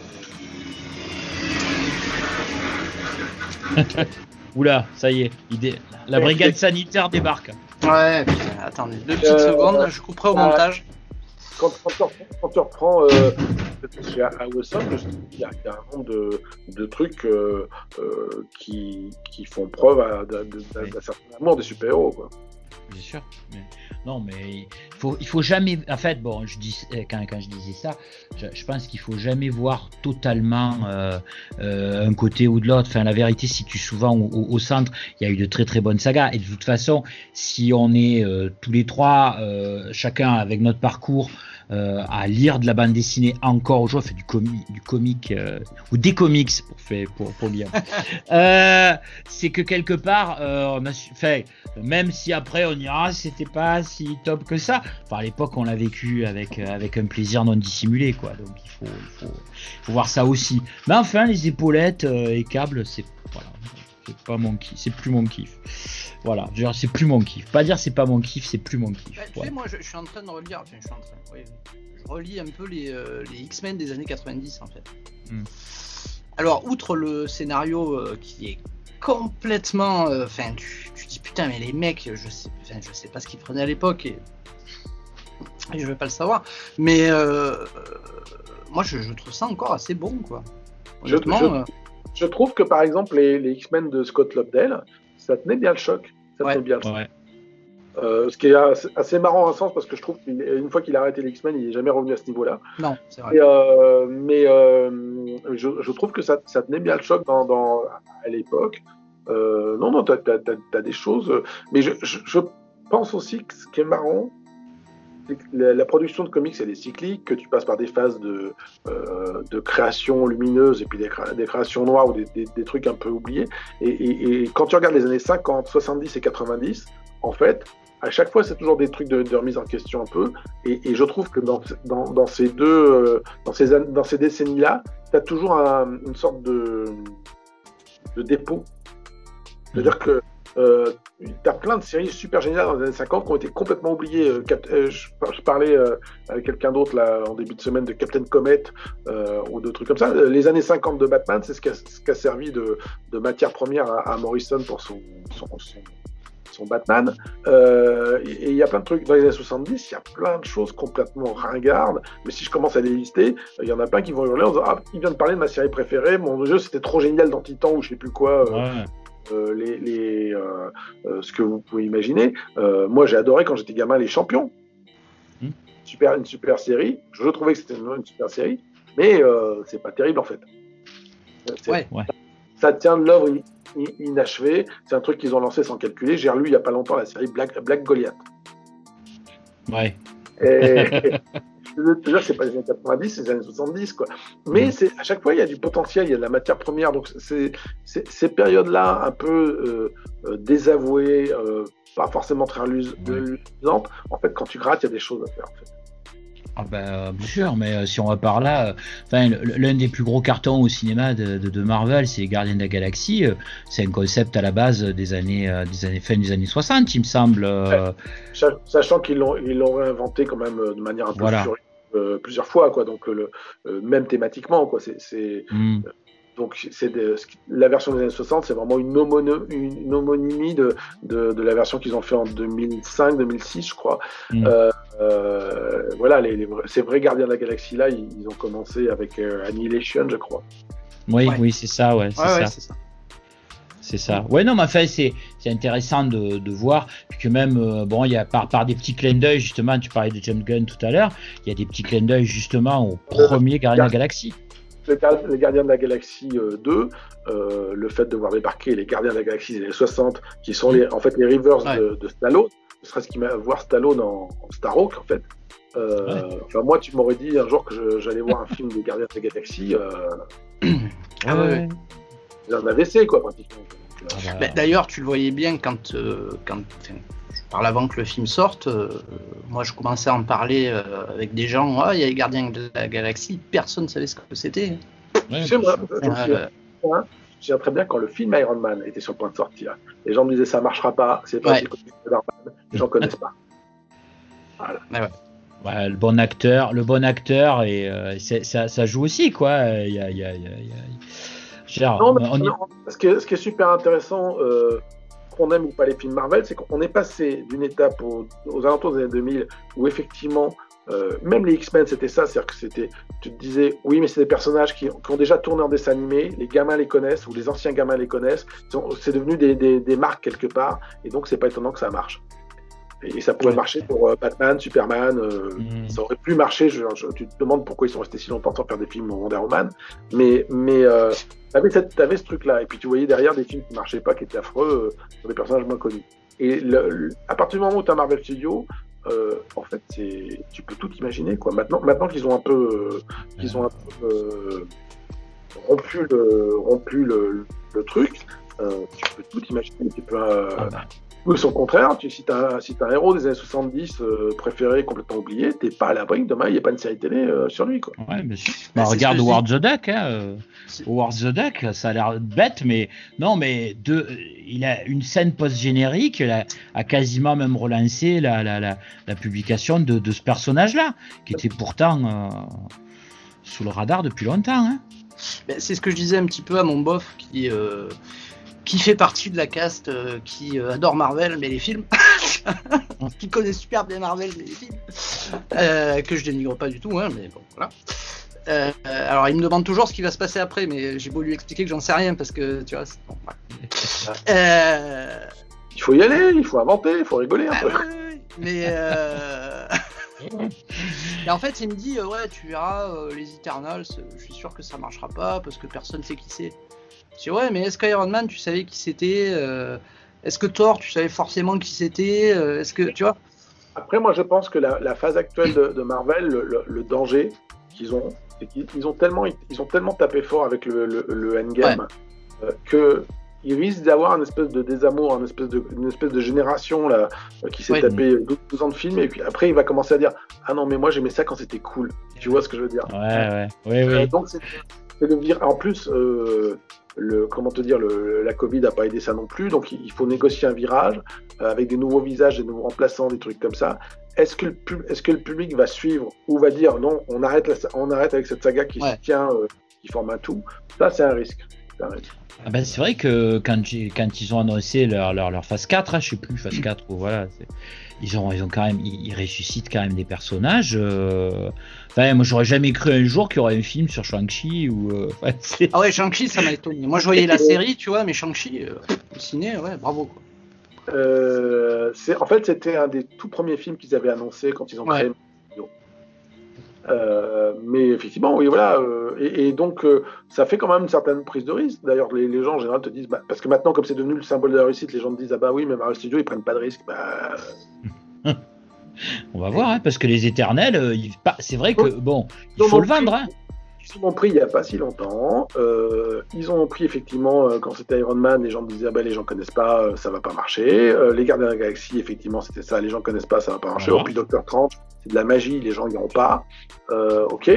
Oula, ça y est, il dé- la Ouais, brigade mais- sanitaire débarque. Ouais, putain, attendez, deux petites Euh, secondes, je couperai au euh, montage. quand, quand tu reprends, quand tu reprends euh, y, a il y a un nombre de, de trucs euh, euh, qui, qui font preuve à- d'un certain amour des super-héros. Bien sûr. non, mais il faut, jamais. En fait, bon, euh, quand, je disais ça, je, pense qu'il faut jamais voir totalement euh, euh, un côté ou de l'autre. Enfin, la vérité situe souvent au, centre. Il y a eu de très très bonnes sagas. Et de toute façon, si on est tous les trois, chacun avec notre parcours, à lire de la bande dessinée encore aujourd'hui, fait du, comi du comique euh, ou des comics pour faire pour, pour lire. Euh, c'est que quelque part, euh, on a su, fait, même si après on dira c'était pas si top que ça. Enfin, à l'époque, on l'a vécu avec euh, avec un plaisir non dissimulé, quoi. Donc il faut il faut, faut voir ça aussi. Mais enfin, les épaulettes euh, et câbles, c'est voilà, c'est pas mon kiff, c'est plus mon kiff. Voilà, veux c'est plus mon kiff. Pas dire c'est pas mon kiff, c'est plus mon kiff. Bah, tu sais, moi, je, je suis en train de relire, enfin, je suis en train, oui, je relis un peu les, euh, les X-Men des années 90, en fait. Hmm. Alors, outre le scénario euh, qui est complètement, euh, enfin, tu, tu dis putain, mais les mecs, je sais, je sais pas ce qu'ils prenaient à l'époque et, et je vais pas le savoir, mais euh, euh, moi, je, je trouve ça encore assez bon, quoi. Je- Honnêtement, je- euh, Je trouve que par exemple, les, les X-Men de Scott Lobdell, ça tenait bien le choc. Ça Ouais. tenait bien le choc. Ouais. Euh, ce qui est assez, assez marrant à un sens parce que je trouve qu'une fois qu'il a arrêté les X-Men, il n'est jamais revenu à ce niveau-là. non, c'est vrai. Et, euh, mais euh, je, je trouve que ça, ça tenait bien le choc dans, dans- à l'époque. Non, non, t'as as, des choses. Mais je, je, je pense aussi que ce qui est marrant, la, la production de comics, elle est cyclique, que tu passes par des phases de, euh, de création lumineuse et puis des, créa- des créations noires ou des, des- des trucs un peu oubliés. Et, et- et quand tu regardes les années 50, 70 et 90, en fait, à chaque fois, c'est toujours des trucs de, de remise en question un peu. Et, et je trouve que dans, dans, dans ces deux, euh, dans ces, an- dans ces décennies-là, tu as toujours un- une sorte de, de dépôt. C'est-à-dire que euh, tu as plein de séries super géniales dans les années 50 qui ont été complètement oubliées. Euh, euh, je, parlais euh, avec quelqu'un d'autre là en début de semaine de Captain Comet ou de trucs comme ça. Les années 50 de Batman, c'est ce qui a, servi de, matière première à, Morrison pour son, son, Batman. Et il y a plein de trucs. Dans les années 70, il y a plein de choses complètement ringardes. Mais si je commence à les lister, il y en a plein qui vont hurler en disant Ah, il vient de parler de ma série préférée. Mon jeu, c'était trop génial dans Titan ou je sais plus quoi. Euh, les, les, euh, euh, ce que vous pouvez imaginer. Euh, moi, j'ai adoré quand j'étais gamin les Champions. Hmm. Super, une super série. Je trouvais que c'était une, une super série, mais euh, c'est pas terrible en fait. Ouais. Ouais. Ça tient de l'œuvre in- in- inachevée. C'est un truc qu'ils ont lancé sans calculer. J'ai relu il y a pas longtemps la série Black, Black Goliath. Ouais. Et, je c'est pas les années 90, c'est les années 70, quoi. Mais mm. c'est à chaque fois, il y a du potentiel, il y a de la matière première. Donc, c'est ces périodes-là, un peu euh, euh, désavouées, euh, pas forcément très luisantes, en fait, quand tu grattes, il y a des choses à faire, en fait. Ah ben, bien sûr, mais euh, si on va par là, enfin, l'un des plus gros cartons au cinéma de, de, Marvel, c'est Gardien de la Galaxie. C'est un concept à la base des années, des années fin des années 60, il me semble. Sachant qu'ils l'ont, ils l'ont réinventé quand même de manière un peu voilà. Euh, plusieurs fois, quoi. Donc, le, euh, même thématiquement, quoi. C'est, hmm. euh, donc, c'est la version des années 60, c'est vraiment une, une homonymie de, de, la version qu'ils ont fait en 2005-2006, je crois. Hmm. voilà, les, ces vrais gardiens de la galaxie là, ils, ont commencé avec Annihilation, je crois. Oui, oui, c'est ça, ouais, c'est ça. C'est ça. Ouais, non, mais enfin, c'est, intéressant de, de, voir que même, euh, bon, il y a par, par des petits clins d'œil, justement, tu parlais de James Gunn tout à l'heure, il y a des petits clins d'œil, justement, au premier Gardien de la Galaxie. Les Gardiens de la Galaxie 2, euh, euh, le fait de voir débarquer les Gardiens de la Galaxie des années 60, qui sont les, en fait les Rivers de, de, Stallone, ce serait ce qui m'a voir Stallone en, en Starhawk, en fait. Enfin, moi, tu m'aurais dit un jour que j'allais voir un film des Gardiens de la Galaxie. ah ouais un AVC, quoi, pratiquement. Bah. D'ailleurs, tu le voyais bien quand, euh, quand parle avant que le film sorte. Euh, moi, je commençais à en parler euh, avec des gens. Ah, il y a les Gardiens de la Galaxie. Personne ne savait ce que c'était. Ouais, moi, je me très bien quand le film Iron Man était sur le point de sortir. Les gens me disaient ça marchera pas, c'est pas ouais. les gens connaissent pas. Voilà. le bon acteur, le bon acteur et ça, ça, joue aussi quoi. Il y a, y a, y a ce, qui est, super intéressant, euh, qu'on aime ou pas les films Marvel, c'est qu'on est passé d'une étape aux, alentours des années 2000 où effectivement, euh, même les X-Men, c'était ça, c'est-à-dire que c'était, tu te disais, oui, mais c'est des personnages qui, ont déjà tourné en dessin animé, les gamins les connaissent ou les anciens gamins les connaissent, c'est devenu des, marques quelque part, et donc c'est pas étonnant que ça marche. Et ça pourrait marcher pour euh, Batman, Superman. Mm. Ça aurait pu marcher. Je, tu te demandes pourquoi ils sont restés si longtemps sans faire des films Wonder Woman. Mais, mais T'avais, cette, avais ce truc-là, et puis tu voyais derrière des films qui marchaient pas, qui étaient affreux, euh, sur des personnages moins connus. Et le, à partir du moment où tu as Marvel Studios, euh, en fait, tu peux tout imaginer, quoi. Maintenant, maintenant qu'ils ont un peu, euh, qu'ils ont un peu euh, rompu le, rompu le, le truc, tu peux tout imaginer. Tu peux, ah bah. Ou son contraire, tu, si tu as, si un héros des années 70 euh, préféré, complètement oublié, t'es pas à l'abri que demain il n'y ait pas une série télé euh, sur lui. Quoi. Ouais, sûr. Bah, regarde Howard the Duck. Hein, euh, Howard the Duck, ça a l'air bête, mais non, mais de, il a une scène post-générique, a, a, quasiment même relancé la, la, la, la publication de, de ce personnage-là, qui était pourtant sous le radar depuis longtemps. Hein. C'est ce que je disais un petit peu à mon bof qui qui fait partie de la caste euh, qui euh, adore Marvel mais les films, qui connaît super bien Marvel mais les films, euh, que je dénigre pas du tout, hein, mais bon voilà. alors il me demande toujours ce qui va se passer après, mais j'ai beau lui expliquer que j'en sais rien parce que tu vois. Bon, il faut y aller, il faut inventer, il faut rigoler un peu. mais Et en fait, il me dit ouais, tu verras les Eternals, je suis sûr que ça marchera pas parce que personne sait qui c'est. Je dis ouais, mais est-ce qu'Iron Man, tu savais qui c'était euh, Est-ce que Thor, tu savais forcément qui c'était euh, Est-ce que tu vois? Après, moi, je pense que la, phase actuelle de, Marvel, le, danger qu'ils ont, c'est qu'ils ont tellement, ils ont tellement tapé fort avec le, le, Endgame euh, que ils risquent d'avoir une espèce de désamour, une espèce de, une espèce de génération là, qui s'est tapé 12, ans de films, et puis après il va commencer à dire Ah non, mais moi j'aimais ça quand c'était cool. Tu vois ce que je veux dire? Ouais, ouais, oui, oui. donc c'est le dire. En plus, le, comment te dire, le, la Covid n'a pas aidé ça non plus, donc il faut négocier un virage euh, avec des nouveaux visages, des nouveaux remplaçants, des trucs comme ça. Est-ce que, le est-ce que le public va suivre ou va dire non, on arrête, on arrête avec cette saga qui se tient, euh, qui forme un tout? Ça, c'est un risque. C'est, Ah ben, c'est vrai que quand, quand ils ont annoncé leur, leur, leur phase 4, hein, je sais plus, phase 4 ou voilà, ils ont, ils ont quand même, ils, ressuscitent quand même des personnages. Euh, Enfin, moi, j'aurais jamais cru un jour qu'il y aurait un film sur Shang-Chi ou. Euh, ah ouais, Shang-Chi, ça m'a étonné. Moi, je voyais la série, tu vois, mais Shang-Chi, euh, le ciné, ouais, bravo. Quoi. Euh, en fait, c'était un des tout premiers films qu'ils avaient annoncé quand ils ont créé. Euh, mais effectivement, oui, voilà. Et, donc, ça fait quand même une certaine prise de risque. D'ailleurs, les, gens en général te disent, bah, parce que maintenant, comme c'est devenu le symbole de la réussite, les gens te disent, ah bah oui, mais Marvel Studios, ils prennent pas de risque. Bah, On va voir, hein, parce que les éternels, euh, c'est vrai que bon, il faut le vendre. Hein. Ils ont pris il n'y a pas si longtemps. Euh, ils ont pris effectivement euh, quand c'était Iron Man, les gens disaient ah ben, les gens connaissent pas, euh, ça va pas marcher. Les Gardiens de la Galaxie, effectivement, c'était ça, les gens connaissent pas, ça va pas marcher. Voilà. Oh, puis Doctor Strange, c'est de la magie, les gens n'y ont pas. Ok.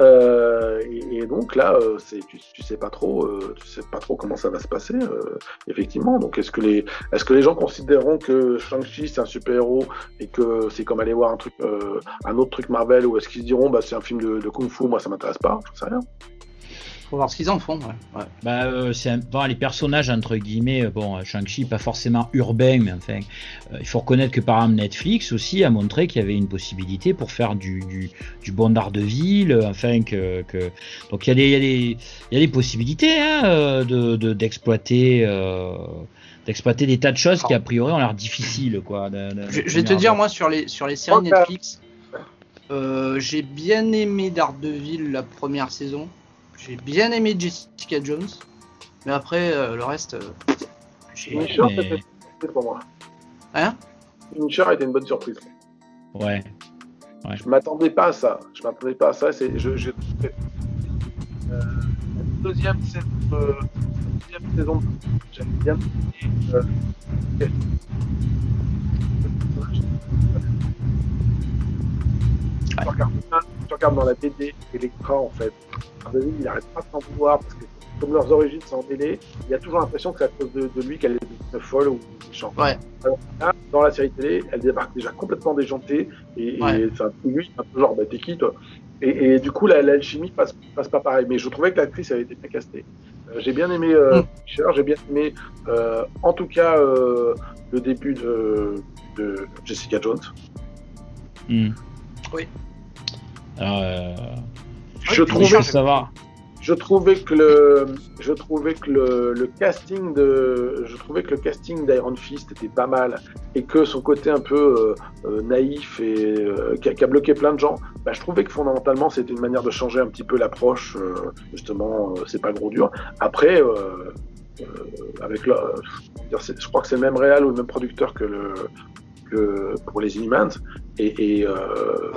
Euh, et, et donc là, euh, tu, tu sais pas trop, euh, tu sais pas trop comment ça va se passer, euh, effectivement. Donc est-ce que les est-ce que les gens considéreront que Shang-Chi c'est un super héros et que c'est comme aller voir un truc, euh, un autre truc Marvel, ou est-ce qu'ils diront bah c'est un film de, de kung-fu, moi ça m'intéresse pas, je sais rien. Faut voir ce qu'ils en font. Ouais. Ouais. Bah, euh, c'est un- bon, les personnages entre guillemets, euh, bon, euh, Shang-Chi pas forcément urbain, mais enfin, euh, il faut reconnaître que par exemple Netflix aussi a montré qu'il y avait une possibilité pour faire du, du, du bon Daredevil, euh, enfin que, que donc il y a des il y a des il y a des possibilités hein, de de- d'exploiter euh, d'exploiter des tas de choses qui a priori ont l'air difficiles quoi. de- de- Je, de je vais te dire, moi, sur les, sur les séries. Netflix, euh, j'ai bien aimé Daredevil la première saison. J'ai bien aimé Jessica Jones. Mais après, euh, le reste, euh, j'ai. Mais- c'était une surprise pour moi. Hein? A été une bonne surprise. Ouais. Je m'attendais pas à ça. Je m'attendais pas à ça. C'est, je, j'ai trouvé, euh, deuxième saison, euh, deuxième saison, j'aime bien. Et, euh, tu regardes dans la BD Electra en fait. Il arrête pas de s'en vouloir parce que comme leurs origines sont emmêlées, il y a toujours l'impression que c'est à cause de, de lui qu'elle est devenue folle ou méchante. Ouais. Alors là, dans la série télé, elle débarque déjà complètement déjantée et, et, Ouais. enfin, lui, c'est un peu genre, bah, t'es qui toi? Et, et du coup, la- l'alchimie passe, passe pas pareil. Mais je trouvais que l'actrice avait été bien castée. Euh, j'ai bien aimé euh, Mm. Fisher, j'ai bien aimé, euh, en tout cas, euh, le début de, de Jessica Jones. Hmm. Oui. Euh, Je trouvais, veux savoir. je trouvais que le, je trouvais que le, le casting de, je trouvais que le casting d'Iron Fist était pas mal et que son côté un peu euh, euh, naïf et euh, qui, a, qui a bloqué plein de gens, bah, je trouvais que fondamentalement c'était une manière de changer un petit peu l'approche. euh, justement, euh, c'est pas gros dur. Après, euh, euh, avec euh, je crois que c'est le même réal ou le même producteur que le que pour les Inhumans et, et, euh,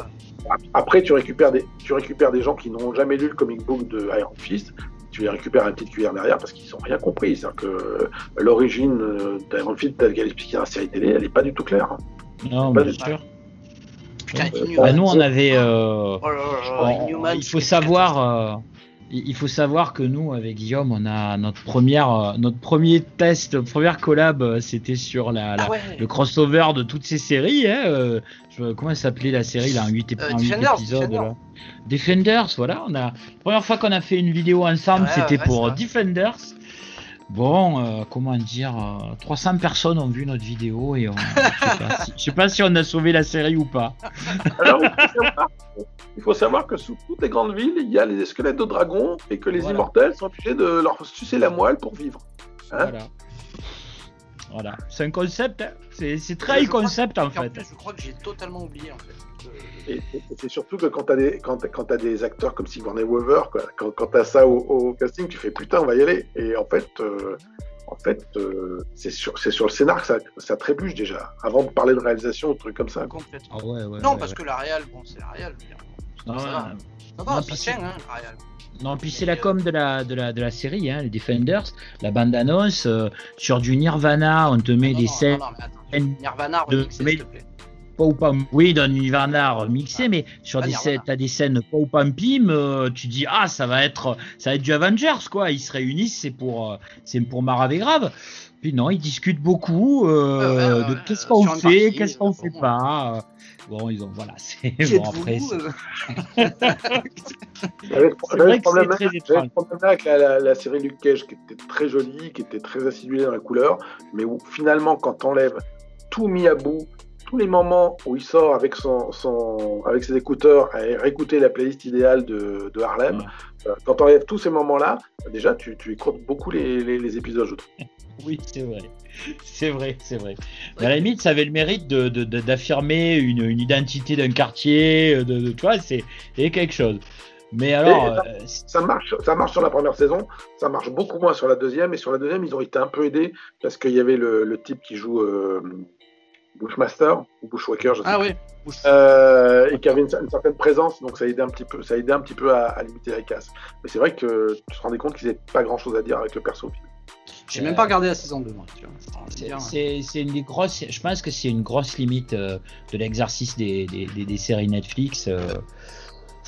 après, tu récupères des, tu récupères des gens qui n'ont jamais lu le comic book de Iron Fist. Tu les récupères à une petite cuillère derrière parce qu'ils n'ont rien compris. C'est-à-dire que l'origine euh, d'Iron Fist, telle qu'elle est expliquée dans la série télé, elle n'est pas du tout claire. hein. Non, Pas bien du- sûr. Putain, Euh, Inhuman. Bah, nous, on avait. euh, Oh là là on- il faut savoir. euh, il faut savoir que nous, avec Guillaume, on a notre première, euh, notre premier test, notre première collab, euh, c'était sur la, la- Ah ouais. le crossover de toutes ces séries. Hein, euh, comment s'appelait la série là, en 8, Euh, en huit Defenders, épisodes Defenders. là. Defenders, voilà. On a première fois qu'on a fait une vidéo ensemble, Ouais, c'était ouais, pour Defenders. Bon, euh, comment dire, euh, 300 personnes ont vu notre vidéo et on, je sais pas si- sais pas si on a sauvé la série ou pas. Alors, il faut, savoir, il faut savoir que sous toutes les grandes villes, il y a les squelettes de dragons et que les Voilà. immortels sont obligés de leur sucer la moelle pour vivre. Hein Voilà. Voilà, c'est un concept, hein. c'est très concept en fait. je crois que j'ai totalement oublié en fait. Euh, Et, et- et c'est surtout que quand tu as, des- quand, t'as- quand t'as des acteurs comme Sigourney Weaver, quoi, quand, quand tu as ça au, au casting, tu fais putain, on va y aller. Et en fait, euh, en fait euh, c'est sur, le scénar que ça, ça trébuche déjà, avant de parler de réalisation ou de trucs comme ça. complètement. Ah ouais, ouais, non, ouais, parce ouais. que la Real, bon, c'est la dire. Non, ça puis ça c'est- tient, hein, la Real. Non, puis c'est la com de la, de la, de la série, hein, les Defenders, la bande-annonce, euh, sur du Nirvana, on te met Non, des non, scènes, non, non, mais attends. Nirvana de- remixé, mais- s'il te plaît. Pas ou pas, oui, dans Nirvana remixé, mais sur Ah, des scènes, t'as des scènes pas ou pas pim, euh, tu dis, ah, ça va être, ça va être du Avengers, quoi, ils se réunissent, c'est pour, euh, c'est pour marave et grave. Puis non, ils discutent beaucoup, euh, de qu'est-ce qu'on fait, qu'est-ce qu'on euh, fait bon. pas. Bon, ils ont, voilà, c'est, bon, après, J'avais le problème là avec la, la- la série Luke Cage qui était très jolie, qui était très acidulée dans la couleur, mais où finalement, quand t'enlèves tout mis à bout, tous les moments où il sort avec, son, son, avec ses écouteurs et réécouter la playlist idéale de, de Harlem, Ouais. euh, quand t'enlèves tous ces moments-là, déjà, tu, tu écoutes beaucoup les, les, les épisodes, je trouve. Oui, c'est vrai. C'est vrai, c'est vrai. Mais à la limite, ça avait le mérite de, de- de- d'affirmer une, une identité d'un quartier, euh, de, tu vois, c'est quelque chose. Mais alors, euh, Ça marche, ça marche sur la première saison, ça marche beaucoup moins sur la deuxième, et sur la deuxième, ils ont été un peu aidés parce qu'il y avait le, le type qui joue, euh, Bushmaster ou Bushwaker, je sais Ah oui. Euh, et qui avait une, une certaine présence, donc ça aidait un petit peu, ça aidait un petit peu à, à limiter la casse. Mais c'est vrai que tu te rendais compte qu'ils n'avaient pas grand chose à dire avec le perso. J'ai même pas regardé la saison 2, moi. C'est hein. C'est une des grosses. Je pense que c'est une grosse limite euh, de l'exercice des, des, des- des séries Netflix.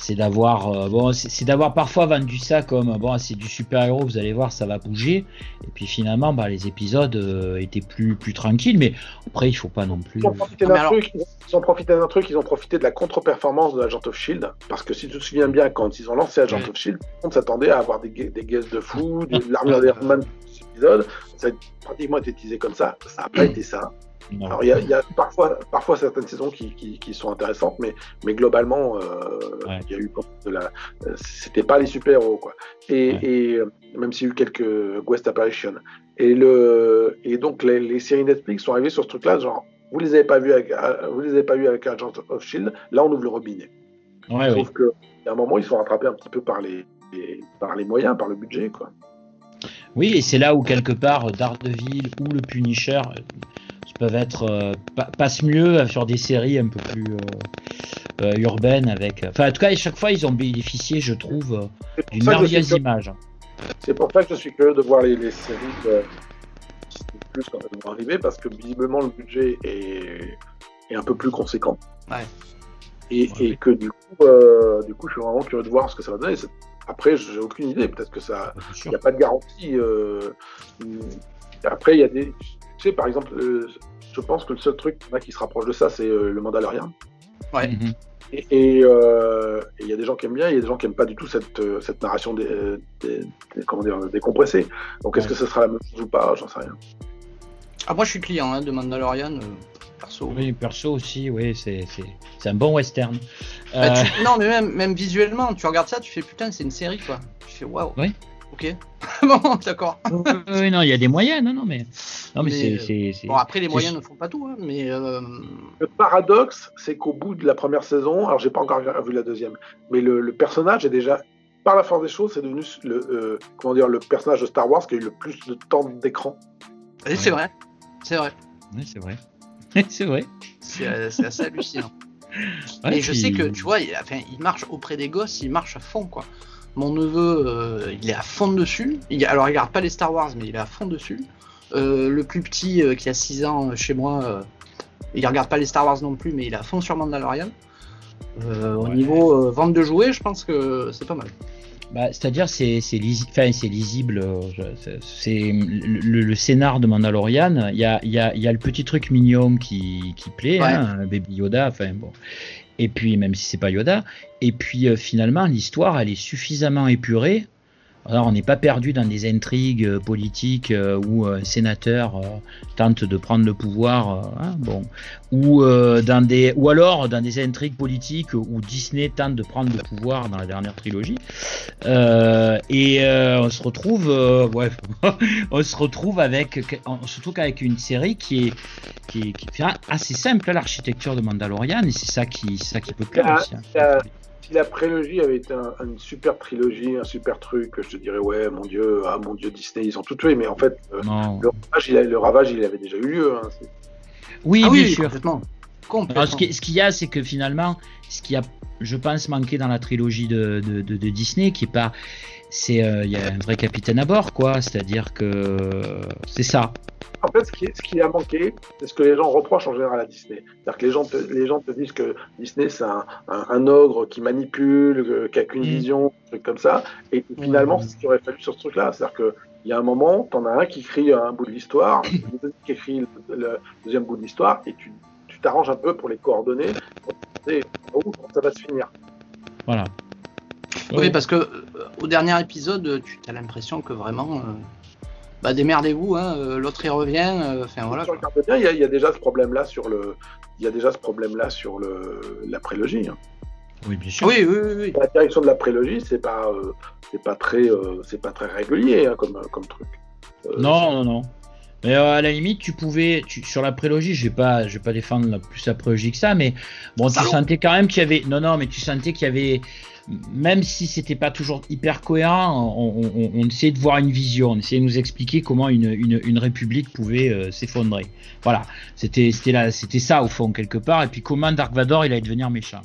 C'est d'avoir euh, bon, c'est d'avoir parfois vendu ça comme bon, c'est du super héros. Vous allez voir, ça va bouger. Et puis finalement, bah, les épisodes euh, étaient plus plus tranquilles. Mais après, il faut pas non plus. Ils ont profité d'un alors- truc, ils ont profité d'un truc, ils ont profité de la contre-performance de Agent of Shield, parce que si tu te souviens bien, quand ils ont lancé Agent Ouais. of Shield, tout le monde s'attendait à avoir des, des guests de fou, de l'armure cet épisode, ça a pratiquement été teasé comme ça, ça n'a pas été ça. Non. Alors il y a, il y a parfois, parfois certaines saisons qui, qui, qui sont intéressantes, mais, mais globalement, euh, Ouais. il y a eu de la, c'était pas les super-héros quoi. Et, Ouais. et euh, même s'il y a eu quelques guest apparitions. Et le, et donc les, les séries Netflix sont arrivées sur ce truc-là, genre vous les avez pas vus avec, euh, vous les avez pas vus avec Agent of Shield, là on ouvre le robinet. Ouais, Je oui. que a un moment ils sont rattrapés un petit peu par les, les- par les moyens, par le budget quoi. Oui, et c'est là où quelque part Daredevil ou le Punisher euh, peuvent être euh, pa- passent mieux sur des séries un peu plus euh, euh, urbaines avec. Enfin, en tout cas, à chaque fois, ils ont bénéficié, je trouve, euh, d'une merveilleuse image. C'est pour ça que je suis curieux de voir les, les séries de Plus quand elles vont arriver, parce que visiblement le budget est, est un peu plus conséquent. Ouais. Et, Ouais. et que du coup, euh, du coup, je suis vraiment curieux de voir ce que ça va donner. Après, j'ai aucune idée. Peut-être que ça, il n'y a pas de garantie. euh, Après, il y a des, tu sais, par exemple, euh, je pense que le seul truc là, qui se rapproche de ça, c'est euh, le Mandalorian. Ouais. Mhm. Et euh, il y a des gens qui aiment bien, il y a des gens qui n'aiment pas du tout cette, cette narration des, des- des- comment dire, décompressée. Donc est-ce Ouais. que ce sera la même chose ou pas? J'en sais rien. Ah, moi, je suis client hein, de Mandalorian, euh, perso. Oui, perso aussi, oui, c'est c'est- c'est un bon western. Bah, Euh, tu- Non, mais même, même visuellement, tu regardes ça, tu fais putain, c'est une série quoi. Tu fais waouh. Oui. Ok. bon, d'accord. oui, non, il y a des moyens, non, non, mais, non, mais, Mais, c'est- euh, Bon, après, les moyens ne font pas tout, hein, mais. euh, Le paradoxe, c'est qu'au bout de la première saison, alors j'ai pas encore vu la deuxième, mais le, le personnage est déjà, par la force des choses, c'est devenu le, euh, comment dire, le personnage de Star Wars qui a eu le plus de temps d'écran. C'est vrai. C'est vrai. Oui, c'est vrai. C'est vrai. C'est euh, assez hallucinant. Ouais, et je puis- sais que, tu vois, il, enfin, il marche auprès des gosses, il marche à fond, quoi. Mon neveu, euh, il est à fond dessus. Il, alors, il regarde pas les Star Wars, mais il est à fond dessus. Euh, le plus petit, euh, qui a 6 ans chez moi, il regarde pas les Star Wars non plus, mais il est à fond sur Mandalorian. Au niveau vente de jouets, je pense que c'est pas mal. Bah, C'est-à-dire, c'est c'est lisi- lisible. euh, c'est- le, le- scénar de Mandalorian. Il y a, y, a, y a le petit truc mignon qui, qui plaît, Ouais. hein, Baby Yoda. Enfin bon. Et puis, même si c'est pas Yoda. Et puis, euh, finalement, l'histoire, elle est suffisamment épurée. Alors, on n'est pas perdu dans des intrigues euh, politiques euh, où un sénateur euh, tente de prendre le pouvoir, euh, hein, bon, ou euh, dans des, ou alors dans des intrigues politiques où Disney tente de prendre le pouvoir dans la dernière trilogie. Euh, et euh, on se retrouve, euh, ouais, on se retrouve avec, surtout qu'avec une série qui est, qui est, qui est assez simple, l'architecture de Mandalorian, et c'est ça qui, ça qui peut plaire Ah, aussi. hein. Si la prélogie avait été un- une super trilogie, un super truc, je te dirais ouais, mon dieu, ah mon dieu Disney, ils ont tout tué, mais en fait, euh, le, ravage, il a- le ravage, il avait déjà eu lieu. hein. Oui, ah bien oui, sûr. complètement. Complètement. Alors, ce qui- ce qu'il y a, c'est que finalement, ce qui a, je pense, manqué dans la trilogie de, de, de- de Disney, qui est pas, c'est, euh, il y a un vrai capitaine à bord, quoi. C'est-à-dire que c'est ça. En fait, ce qui, ce qui a manqué, c'est ce que les gens reprochent en général à Disney. C'est-à-dire que les gens, te, les gens te disent que Disney, c'est un, un- un ogre qui manipule, euh, qui a qu'une Mm. vision, un truc comme ça. Et finalement, c'est ce qu'il aurait fallu sur ce truc-là. C'est-à-dire qu'il y a un moment, t'en as un qui crie un bout de l'histoire, qui écrit le, le deuxième bout de l'histoire, et tu tu t'arranges un peu pour les coordonner, pour comment ça va se finir. Voilà. Oui, parce que euh, au dernier épisode, tu as l'impression que vraiment, euh, bah démerdez-vous, hein, euh, l'autre il revient, euh, enfin voilà. Il y, a- il y a déjà ce problème-là sur le, il y a déjà ce problème-là sur le, la prélogie. hein. Oui, bien sûr. Oui, oui, oui, oui. La direction de la prélogie, c'est pas, euh, c'est pas très, euh, c'est pas très régulier hein, comme, comme truc. Euh, Non, non, non. Mais euh, à la limite, tu pouvais, tu, sur la prélogie, je vais pas, je vais pas défendre plus la prélogie que ça, mais bon, tu sentais quand même qu'il y avait, non, non, mais tu sentais qu'il y avait, même si c'était pas toujours hyper cohérent, on, essayait de voir une vision, on essayait de nous expliquer comment une, une, une république pouvait euh, s'effondrer. Voilà, c'était, c'était là, c'était ça au fond quelque part, et puis comment Dark Vador il allait devenir méchant.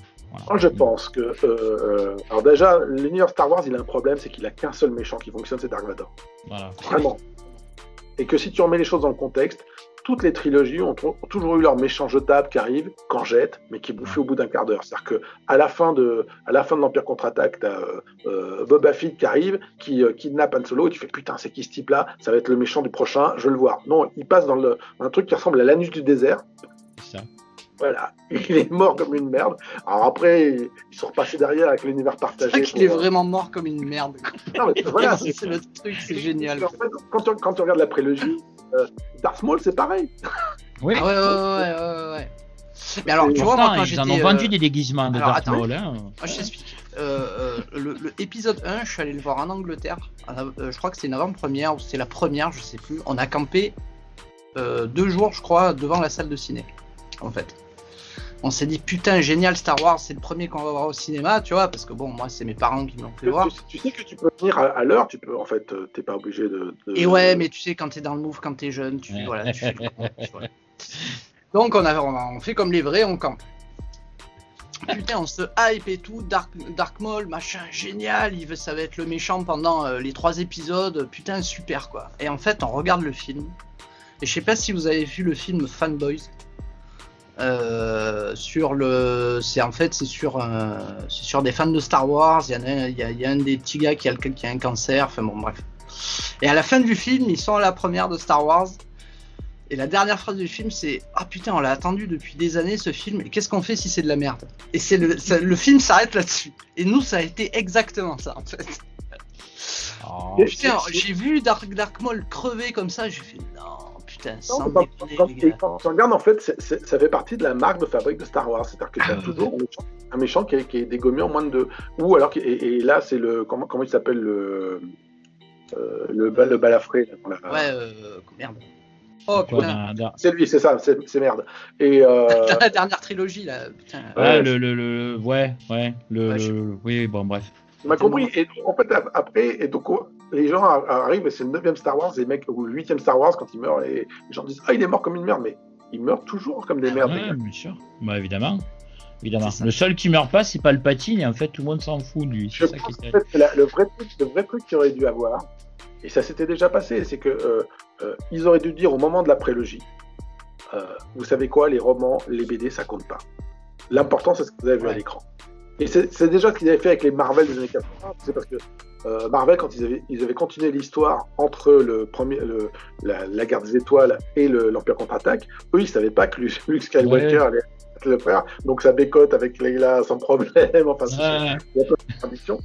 Moi, je pense que. Euh, euh, alors, déjà, l'univers Star Wars, il a un problème, c'est qu'il a qu'un seul méchant qui fonctionne, c'est Dark Vador. Voilà. Vraiment. Et que si tu remets les choses dans le contexte, toutes les trilogies ont, toujours eu leur méchant jetable qui arrive, quand jette, mais qui bouffé au bout d'un quart d'heure. C'est-à-dire que à la fin de, à la fin de l'Empire contre-attaque, t'as euh, euh, Boba qui arrive, qui euh, kidnappe Han Solo, et tu fais putain, c'est qui ce type-là? Ça va être le méchant du prochain, je veux le voir. Non, il passe dans un truc qui ressemble à l'anus du désert. Ça. Voilà, il est mort comme une merde. Alors après, ils sont repassés derrière avec l'univers partagé. C'est qu'il est vraiment mort comme une merde. Non, mais voilà, c'est le truc, c'est génial. En fait, quand, tu, quand tu regardes la prélogie, euh, Darth Maul, c'est pareil. Oui. Ah ouais, ouais, ouais, ouais, Mais alors, tu vois, moi, quand ils en ont vendu euh, des déguisements de Darth Maul. Hein. Moi, je t'explique. Euh, le, épisode 1, je suis allé le voir en Angleterre. je crois que c'est une avant-première ou c'est la première, je sais plus. On a campé deux jours, je crois, devant la salle de ciné. En fait on s'est dit putain génial Star Wars c'est le premier qu'on va voir au cinéma tu vois parce que bon moi c'est mes parents qui m'ont fait voir. tu, sais que tu peux venir à, l'heure tu peux en fait euh, t'es pas obligé de, et ouais mais tu sais quand t'es dans le move quand t'es jeune tu voilà donc on a on fait comme les vrais on campe. Putain on se hype et tout Dark Dark Maul machin génial il veut ça va être le méchant pendant euh, les trois épisodes putain super quoi. Et en fait on regarde le film. Et je sais pas si vous avez vu le film Fanboys euh, sur le, c'est en fait c'est sur sur des fans de Star Wars. Il y, a, il, y a, un des petits gars qui a, qui a un cancer. Enfin bon bref. Et à la fin du film, ils sont à la première de Star Wars. Et la dernière phrase du film, c'est Ah putain, on l'a attendu depuis des années ce film, et qu'est-ce qu'on fait si c'est de la merde? Et c'est le, le film s'arrête là-dessus. Et nous, ça a été exactement ça en fait. Oh. putain, j'ai vu Dark, Dark Maul crever comme ça, j'ai fait Non quand, tu regardes, en fait, ça fait partie de la marque de fabrique de Star Wars. C'est-à-dire que tu as ah, toujours un méchant, qui, est, dégommé en moins de deux. Ou alors, et, là, c'est le. Comment, comment il s'appelle le. Euh, le, le balafré. ouais, euh, merde. Oh putain. C'est lui, c'est ça, c'est merde. Et euh... la dernière trilogie là. Putain. Ouais, le, le, le, ouais, ouais, le, oui, bon, bref. Tu m'as compris. Et en fait, après, et donc, les gens arrivent et c'est le 9 Star Wars, les mecs, ou le 8 Star Wars quand ils meurent, et les gens disent Ah, il est mort comme une merde, mais ils meurent toujours comme des merdes. Ouais, bien sûr. Bah, évidemment. Évidemment. Le seul qui meurt pas, c'est pas le patine, et en fait, tout le monde s'en fout de lui. Je ça pense qui fait, le, vrai truc, le vrai truc qu'il aurait dû avoir, et ça s'était déjà passé, c'est que euh, euh, ils auraient dû dire au moment de la prélogie euh, Vous savez quoi, les romans, les BD, ça compte pas. L'important, c'est ce que vous avez vu à l'écran. Et c'est déjà ce qu'ils avaient fait avec les Marvel des années 80. C'est parce que euh, Marvel, quand ils avaient, ils avaient continué l'histoire entre le premier, le, la, guerre des étoiles et l'Empire contre-attaque, eux, ils savaient pas que Luke Skywalker allait être le frère. Donc ça bécote avec Leila sans problème. Enfin, pas de tradition.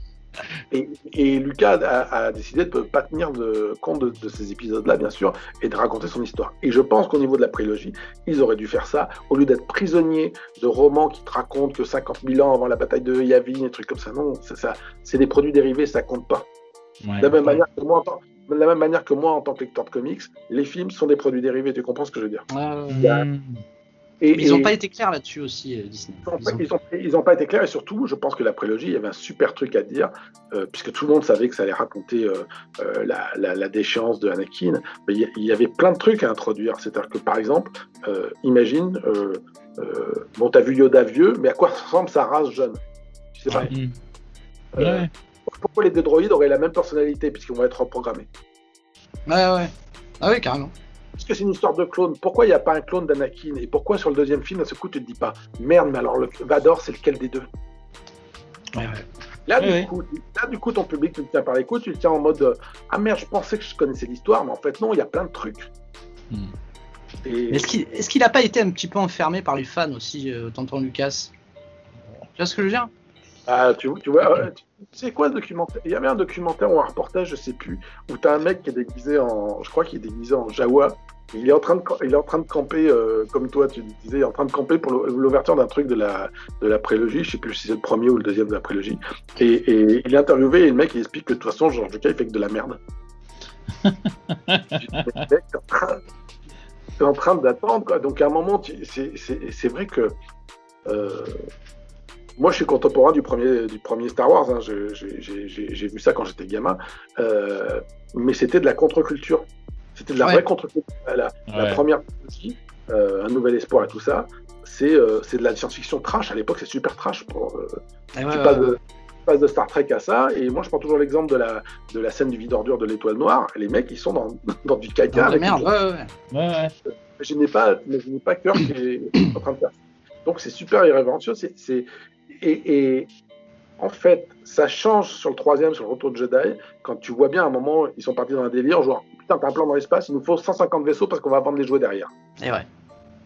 Et, Lucas a, décidé de ne pas tenir de compte de, ces épisodes-là, bien sûr, et de raconter son histoire. Et je pense qu'au niveau de la prélogie, ils auraient dû faire ça, au lieu d'être prisonniers de romans qui te racontent que 50 000 ans avant la bataille de Yavin, des trucs comme ça. Non, ça, c'est des produits dérivés, ça compte pas. de, la même manière que moi, de la même manière que moi, en tant que lecteur de comics, les films sont des produits dérivés. Tu comprends ce que je veux dire? Ils n'ont pas été clairs là-dessus aussi, euh, Disney. Ils n'ont pas été clairs et surtout, je pense que la prélogie, il y avait un super truc à dire, euh, puisque tout le monde savait que ça allait raconter euh, la, déchéance de Anakin. Mais il y, avait plein de trucs à introduire. C'est-à-dire que, par exemple, imagine, bon, t'as vu Yoda vieux, mais à quoi ressemble sa race jeune? Tu sais pas. Mm. Pourquoi les deux droïdes auraient la même personnalité, puisqu'ils vont être reprogrammés? Ouais, ouais. Ah oui, carrément que c'est une histoire de clone. Pourquoi il n'y a pas un clone d'Anakin? Et pourquoi sur le deuxième film, à ce coup, tu te dis pas merde, mais alors le Vador, c'est lequel des deux? Là, du Coup, là, du coup, ton public, tu le tiens par les coups, tu le tiens en mode Ah merde, je pensais que je connaissais l'histoire, mais en fait, non, il y a plein de trucs. Hmm. Est-ce qu'il n'a pas été un petit peu enfermé par les fans aussi, euh, tonton Lucas? Tu vois ce que je veux dire? Ah, tu, tu vois, euh, c'est quoi le documentaire? Il y avait un documentaire ou un reportage, je sais plus, où tu as un mec qui est déguisé en, je crois qu'il est déguisé en Jawa. Il est en train de, il est en train de camper, euh, comme toi tu disais, il est en train de camper pour l'ouverture d'un truc de la, de la prélogie. Je sais plus si c'est le premier ou le deuxième de la prélogie. Et, il est interviewé et le mec il explique que de toute façon, George Lucas il fait que de la merde. t'es en train d'attendre. Donc à un moment, tu- c'est- vrai que euh, moi, je suis contemporain du premier, du premier Star Wars. hein. J'ai vu ça quand j'étais gamin. Euh, mais c'était de la contre-culture. C'était de la Ouais. vraie contre-culture. La, la Ouais. première partie, euh, Un Nouvel Espoir et tout ça, c'est euh, c'est de la science-fiction trash. À l'époque, c'est super trash. Pour, euh, Et tu ouais, passes ouais, de, tu passes de Star Trek à ça. Et moi, je prends toujours l'exemple de la, de la scène du vide ordure de l'étoile noire. Les mecs, ils sont dans, dans du caca. Dans merde, ouais, ouais, ouais. Ouais, ouais. je n'ai pas, je n'ai pas cœur qui est en train de faire. Donc c'est super irrévérencieux. C'est- et, et en fait, ça change sur le troisième, sur le retour de Jedi, quand tu vois bien à un moment, ils sont partis dans un délire, genre putain, t'as un plan dans l'espace, il nous faut 150 vaisseaux parce qu'on va vendre les jouets derrière. Et ouais.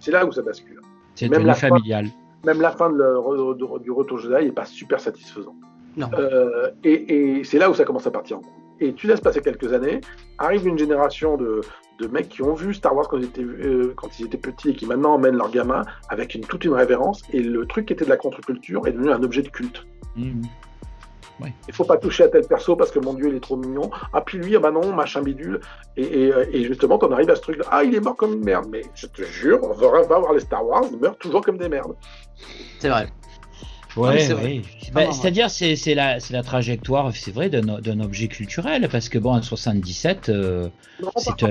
C'est là où ça bascule. C'est Même devenu la fin- familial. Même la fin de le- re- de- du retour Jedi n'est pas super satisfaisant. Non. Euh, et et c'est là où ça commence à partir en couille. Et tu laisses passer quelques années, arrive une génération de, de mecs qui ont vu Star Wars quand ils, étaient, euh, quand ils étaient petits et qui maintenant emmènent leurs gamins avec une, toute une révérence. Et le truc qui était de la contre-culture est devenu un objet de culte. Mhm. Il faut pas toucher à tel perso parce que mon dieu il est trop mignon. Ah puis lui, ah bah non, machin bidule. Et, et, euh, et justement, t'en arrives à ce truc là. Ah, il est mort comme une merde. Mais je te jure, on va, voir les Star Wars, ils meurent toujours comme des merdes. C'est vrai. Ouais, ouais. vrai. Bah, C'est-à-dire, c'est la, c'est la trajectoire, c'est vrai, d'un objet culturel, parce que bon, en 77, euh,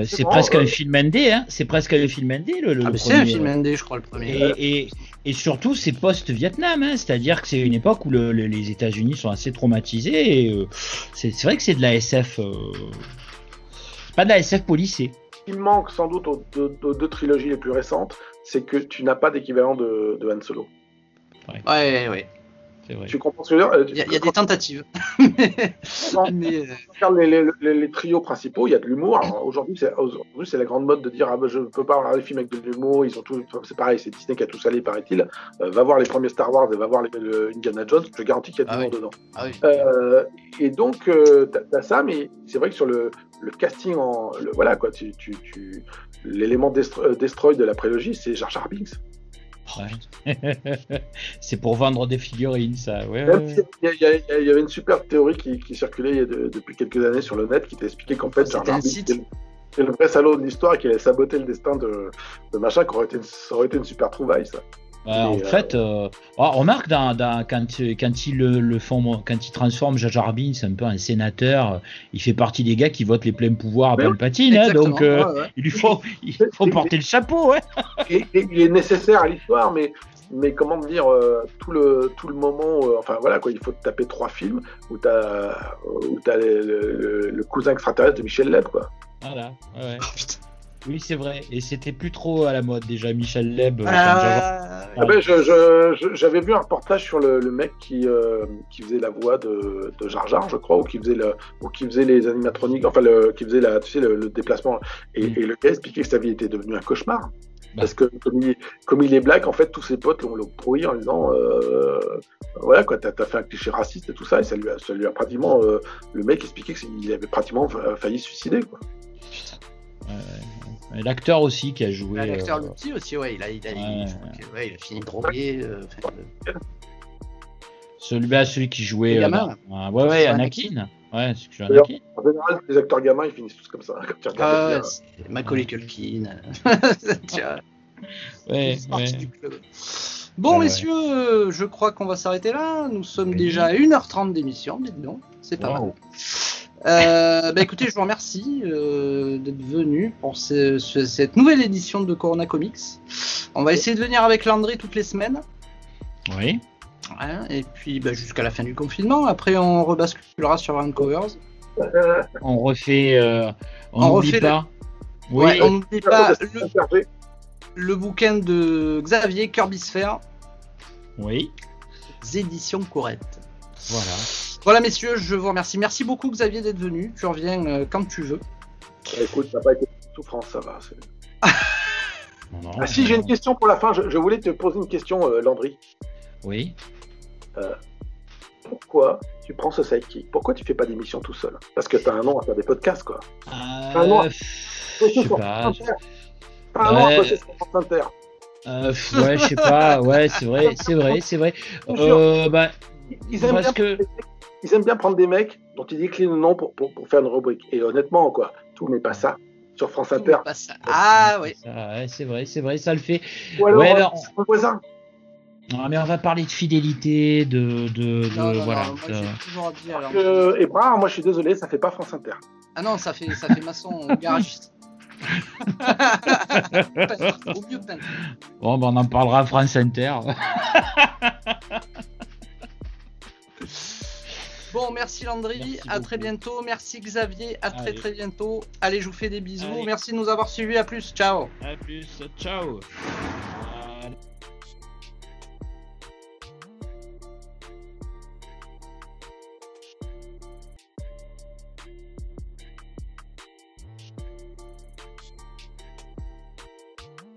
c'est presque un film indé, hein. C'est presque un film indé, le, le Ah, c'est un film indé, je crois, le premier. Et, et, et surtout, c'est post-Vietnam, hein, c'est-à-dire que c'est une époque où le- le- les États-Unis sont assez traumatisés. Et euh, c'est c'est vrai que c'est de la SF. euh, c'est pas de la SF policée. Ce qui manque sans doute aux deux, aux deux trilogies les plus récentes, c'est que tu n'as pas d'équivalent de, de Han Solo. Ouais, ouais. C'est vrai. Tu comprends ce que je veux dire Euh, Il y, a- y des tentatives. Non. mais, euh, tu regardes les, les- les- les trios principaux, il y a de l'humour. Aujourd'hui, c'est aujourd'hui, c'est la grande mode de dire ah, bah, je peux pas regarder des films avec de l'humour. Ils ont tout, c'est pareil, c'est Disney qui a tout salé, paraît-il. Euh, va voir les premiers Star Wars et va voir les, le Indiana Jones. Je garantis qu'il y a du Ah l'humour oui. dedans. ah oui. Euh, et donc, euh, t'as t'as ça, mais c'est vrai que sur le, le casting, en, le- voilà quoi, tu, tu, tu- l'élément destro- euh, destroy de la prélogie, c'est Jar Jar Binks. Ouais. c'est pour vendre des figurines, ça. Ouais, Il y, a- il y a- il y avait une super théorie qui, qui circulait il y a de- depuis quelques années sur le net qui t'expliquait qu'en fait, C'était un site. était le vrai salaud de l'histoire et qu'il allait saboter le destin de, de machin, qui aurait été, une- ça aurait été une super trouvaille, ça. Ouais, en euh, fait, euh, oh, remarque dans, dans- quand, quand ils le, le font, quand ils transforment Jar Jar Binks un peu en sénateur, il fait partie des gars qui votent les pleins pouvoirs à Palpatine, hein, donc euh, ouais, ouais. il lui faut, il faut porter le chapeau, ouais. Et, et il est nécessaire à l'histoire, mais, mais comment dire, euh, tout, le, tout le moment, euh, enfin voilà, quoi, il faut taper trois films où tu as, où t'as le, le- le cousin extraterrestre de Michel Leb, quoi. Voilà, ouais. Oui, c'est vrai. Et c'était plus trop à la mode déjà, Michel Leb. euh, Jar- Ah, Ah ben, je- je- je- J'avais vu un reportage sur le, le mec qui, euh, qui faisait la voix de, de Jar Jar, je crois, ou qui faisait, le, ou qui faisait les animatroniques, enfin, le, qui faisait la, tu sais, le, le déplacement. Et, et le gars expliquait que sa vie était devenue un cauchemar. Bah. Parce que comme il, comme il est black, en fait, tous ses potes l'ont pourri en disant euh, voilà, quoi, t'as as fait un cliché raciste et tout ça, et ça lui a, ça lui a pratiquement. euh, le mec expliquait qu'il avait pratiquement fa- failli se suicider, quoi. L'acteur aussi qui a joué. Ouais, L'acteur euh, Lutti aussi, ouais, il a, il a, il- Ouais, je crois que, ouais, il a fini drogué. euh, euh, celui, bah, celui qui jouait. Euh, gamin, ouais, ouais, Anakin. Anakin. Ouais, c'est que Anakin. En général, les acteurs gamins, ils finissent tous comme ça. Quand tu ah, Macaulay Culkin. Tiens, Ouais, c'est parti ouais. du club. Bon, messieurs, euh, je crois qu'on va s'arrêter là. Nous sommes Oui. déjà à 1h30 d'émission, dites donc. C'est pas Wow. mal. Euh, bah écoutez, je vous remercie euh, d'être venu pour ce- ce- cette nouvelle édition de Corona Comics. On va essayer de venir avec Landry toutes les semaines. Oui. hein, et puis bah, jusqu'à la fin du confinement. Après, on rebasculera sur Vancouver. On refait. euh, on On refait pas. Oui. Ouais, on n'oublie pas le, bouquin de Xavier Kirby Sphere, Oui. éditions correctes. Voilà. Voilà, messieurs, je vous remercie. Merci beaucoup, Xavier, d'être venu. Tu reviens euh, quand tu veux. Écoute, ça n'a pas été souffrance, ça va. c'est- Non, non, Ah, si, j'ai une question pour la fin. Je, je voulais te poser une question, euh, Landry. Oui. Pourquoi tu prends ce sidekick? Pourquoi tu fais pas d'émission tout seul? Parce que tu as un nom à faire des podcasts, quoi. Euh, non. je sais pas. T'as un nom à Ouais. bosser sur France Inter. Euh, ouais, je sais pas. Ouais, c'est vrai, c'est vrai, c'est vrai. Euh, bah, Ils aiment, parce bien que. prendre des mecs- ils aiment bien prendre des mecs dont ils déclinent le nom pour, pour, pour faire une rubrique. Et honnêtement, quoi, Tout n'est pas ça. Sur France Tout Inter. pas ça. Ah oui. Ouais, c'est vrai, c'est vrai, ça le fait. Ou alors, Ouais, euh, alors- mon voisin. Ah, mais on va parler de fidélité, de, de, de- Non, non, voilà. non, moi de- j'ai toujours dit alors. Euh, et brun, moi je suis désolé, ça fait pas France Inter. Ah non, ça fait, ça fait maçon garagiste. Au mieux peintre. Bon, ben, on en parlera à France Inter. Bon, merci Landry, à très bientôt. Merci Xavier, à très très bientôt. Allez, je vous fais des bisous. Merci de nous avoir suivis, à plus, ciao. À plus, ciao.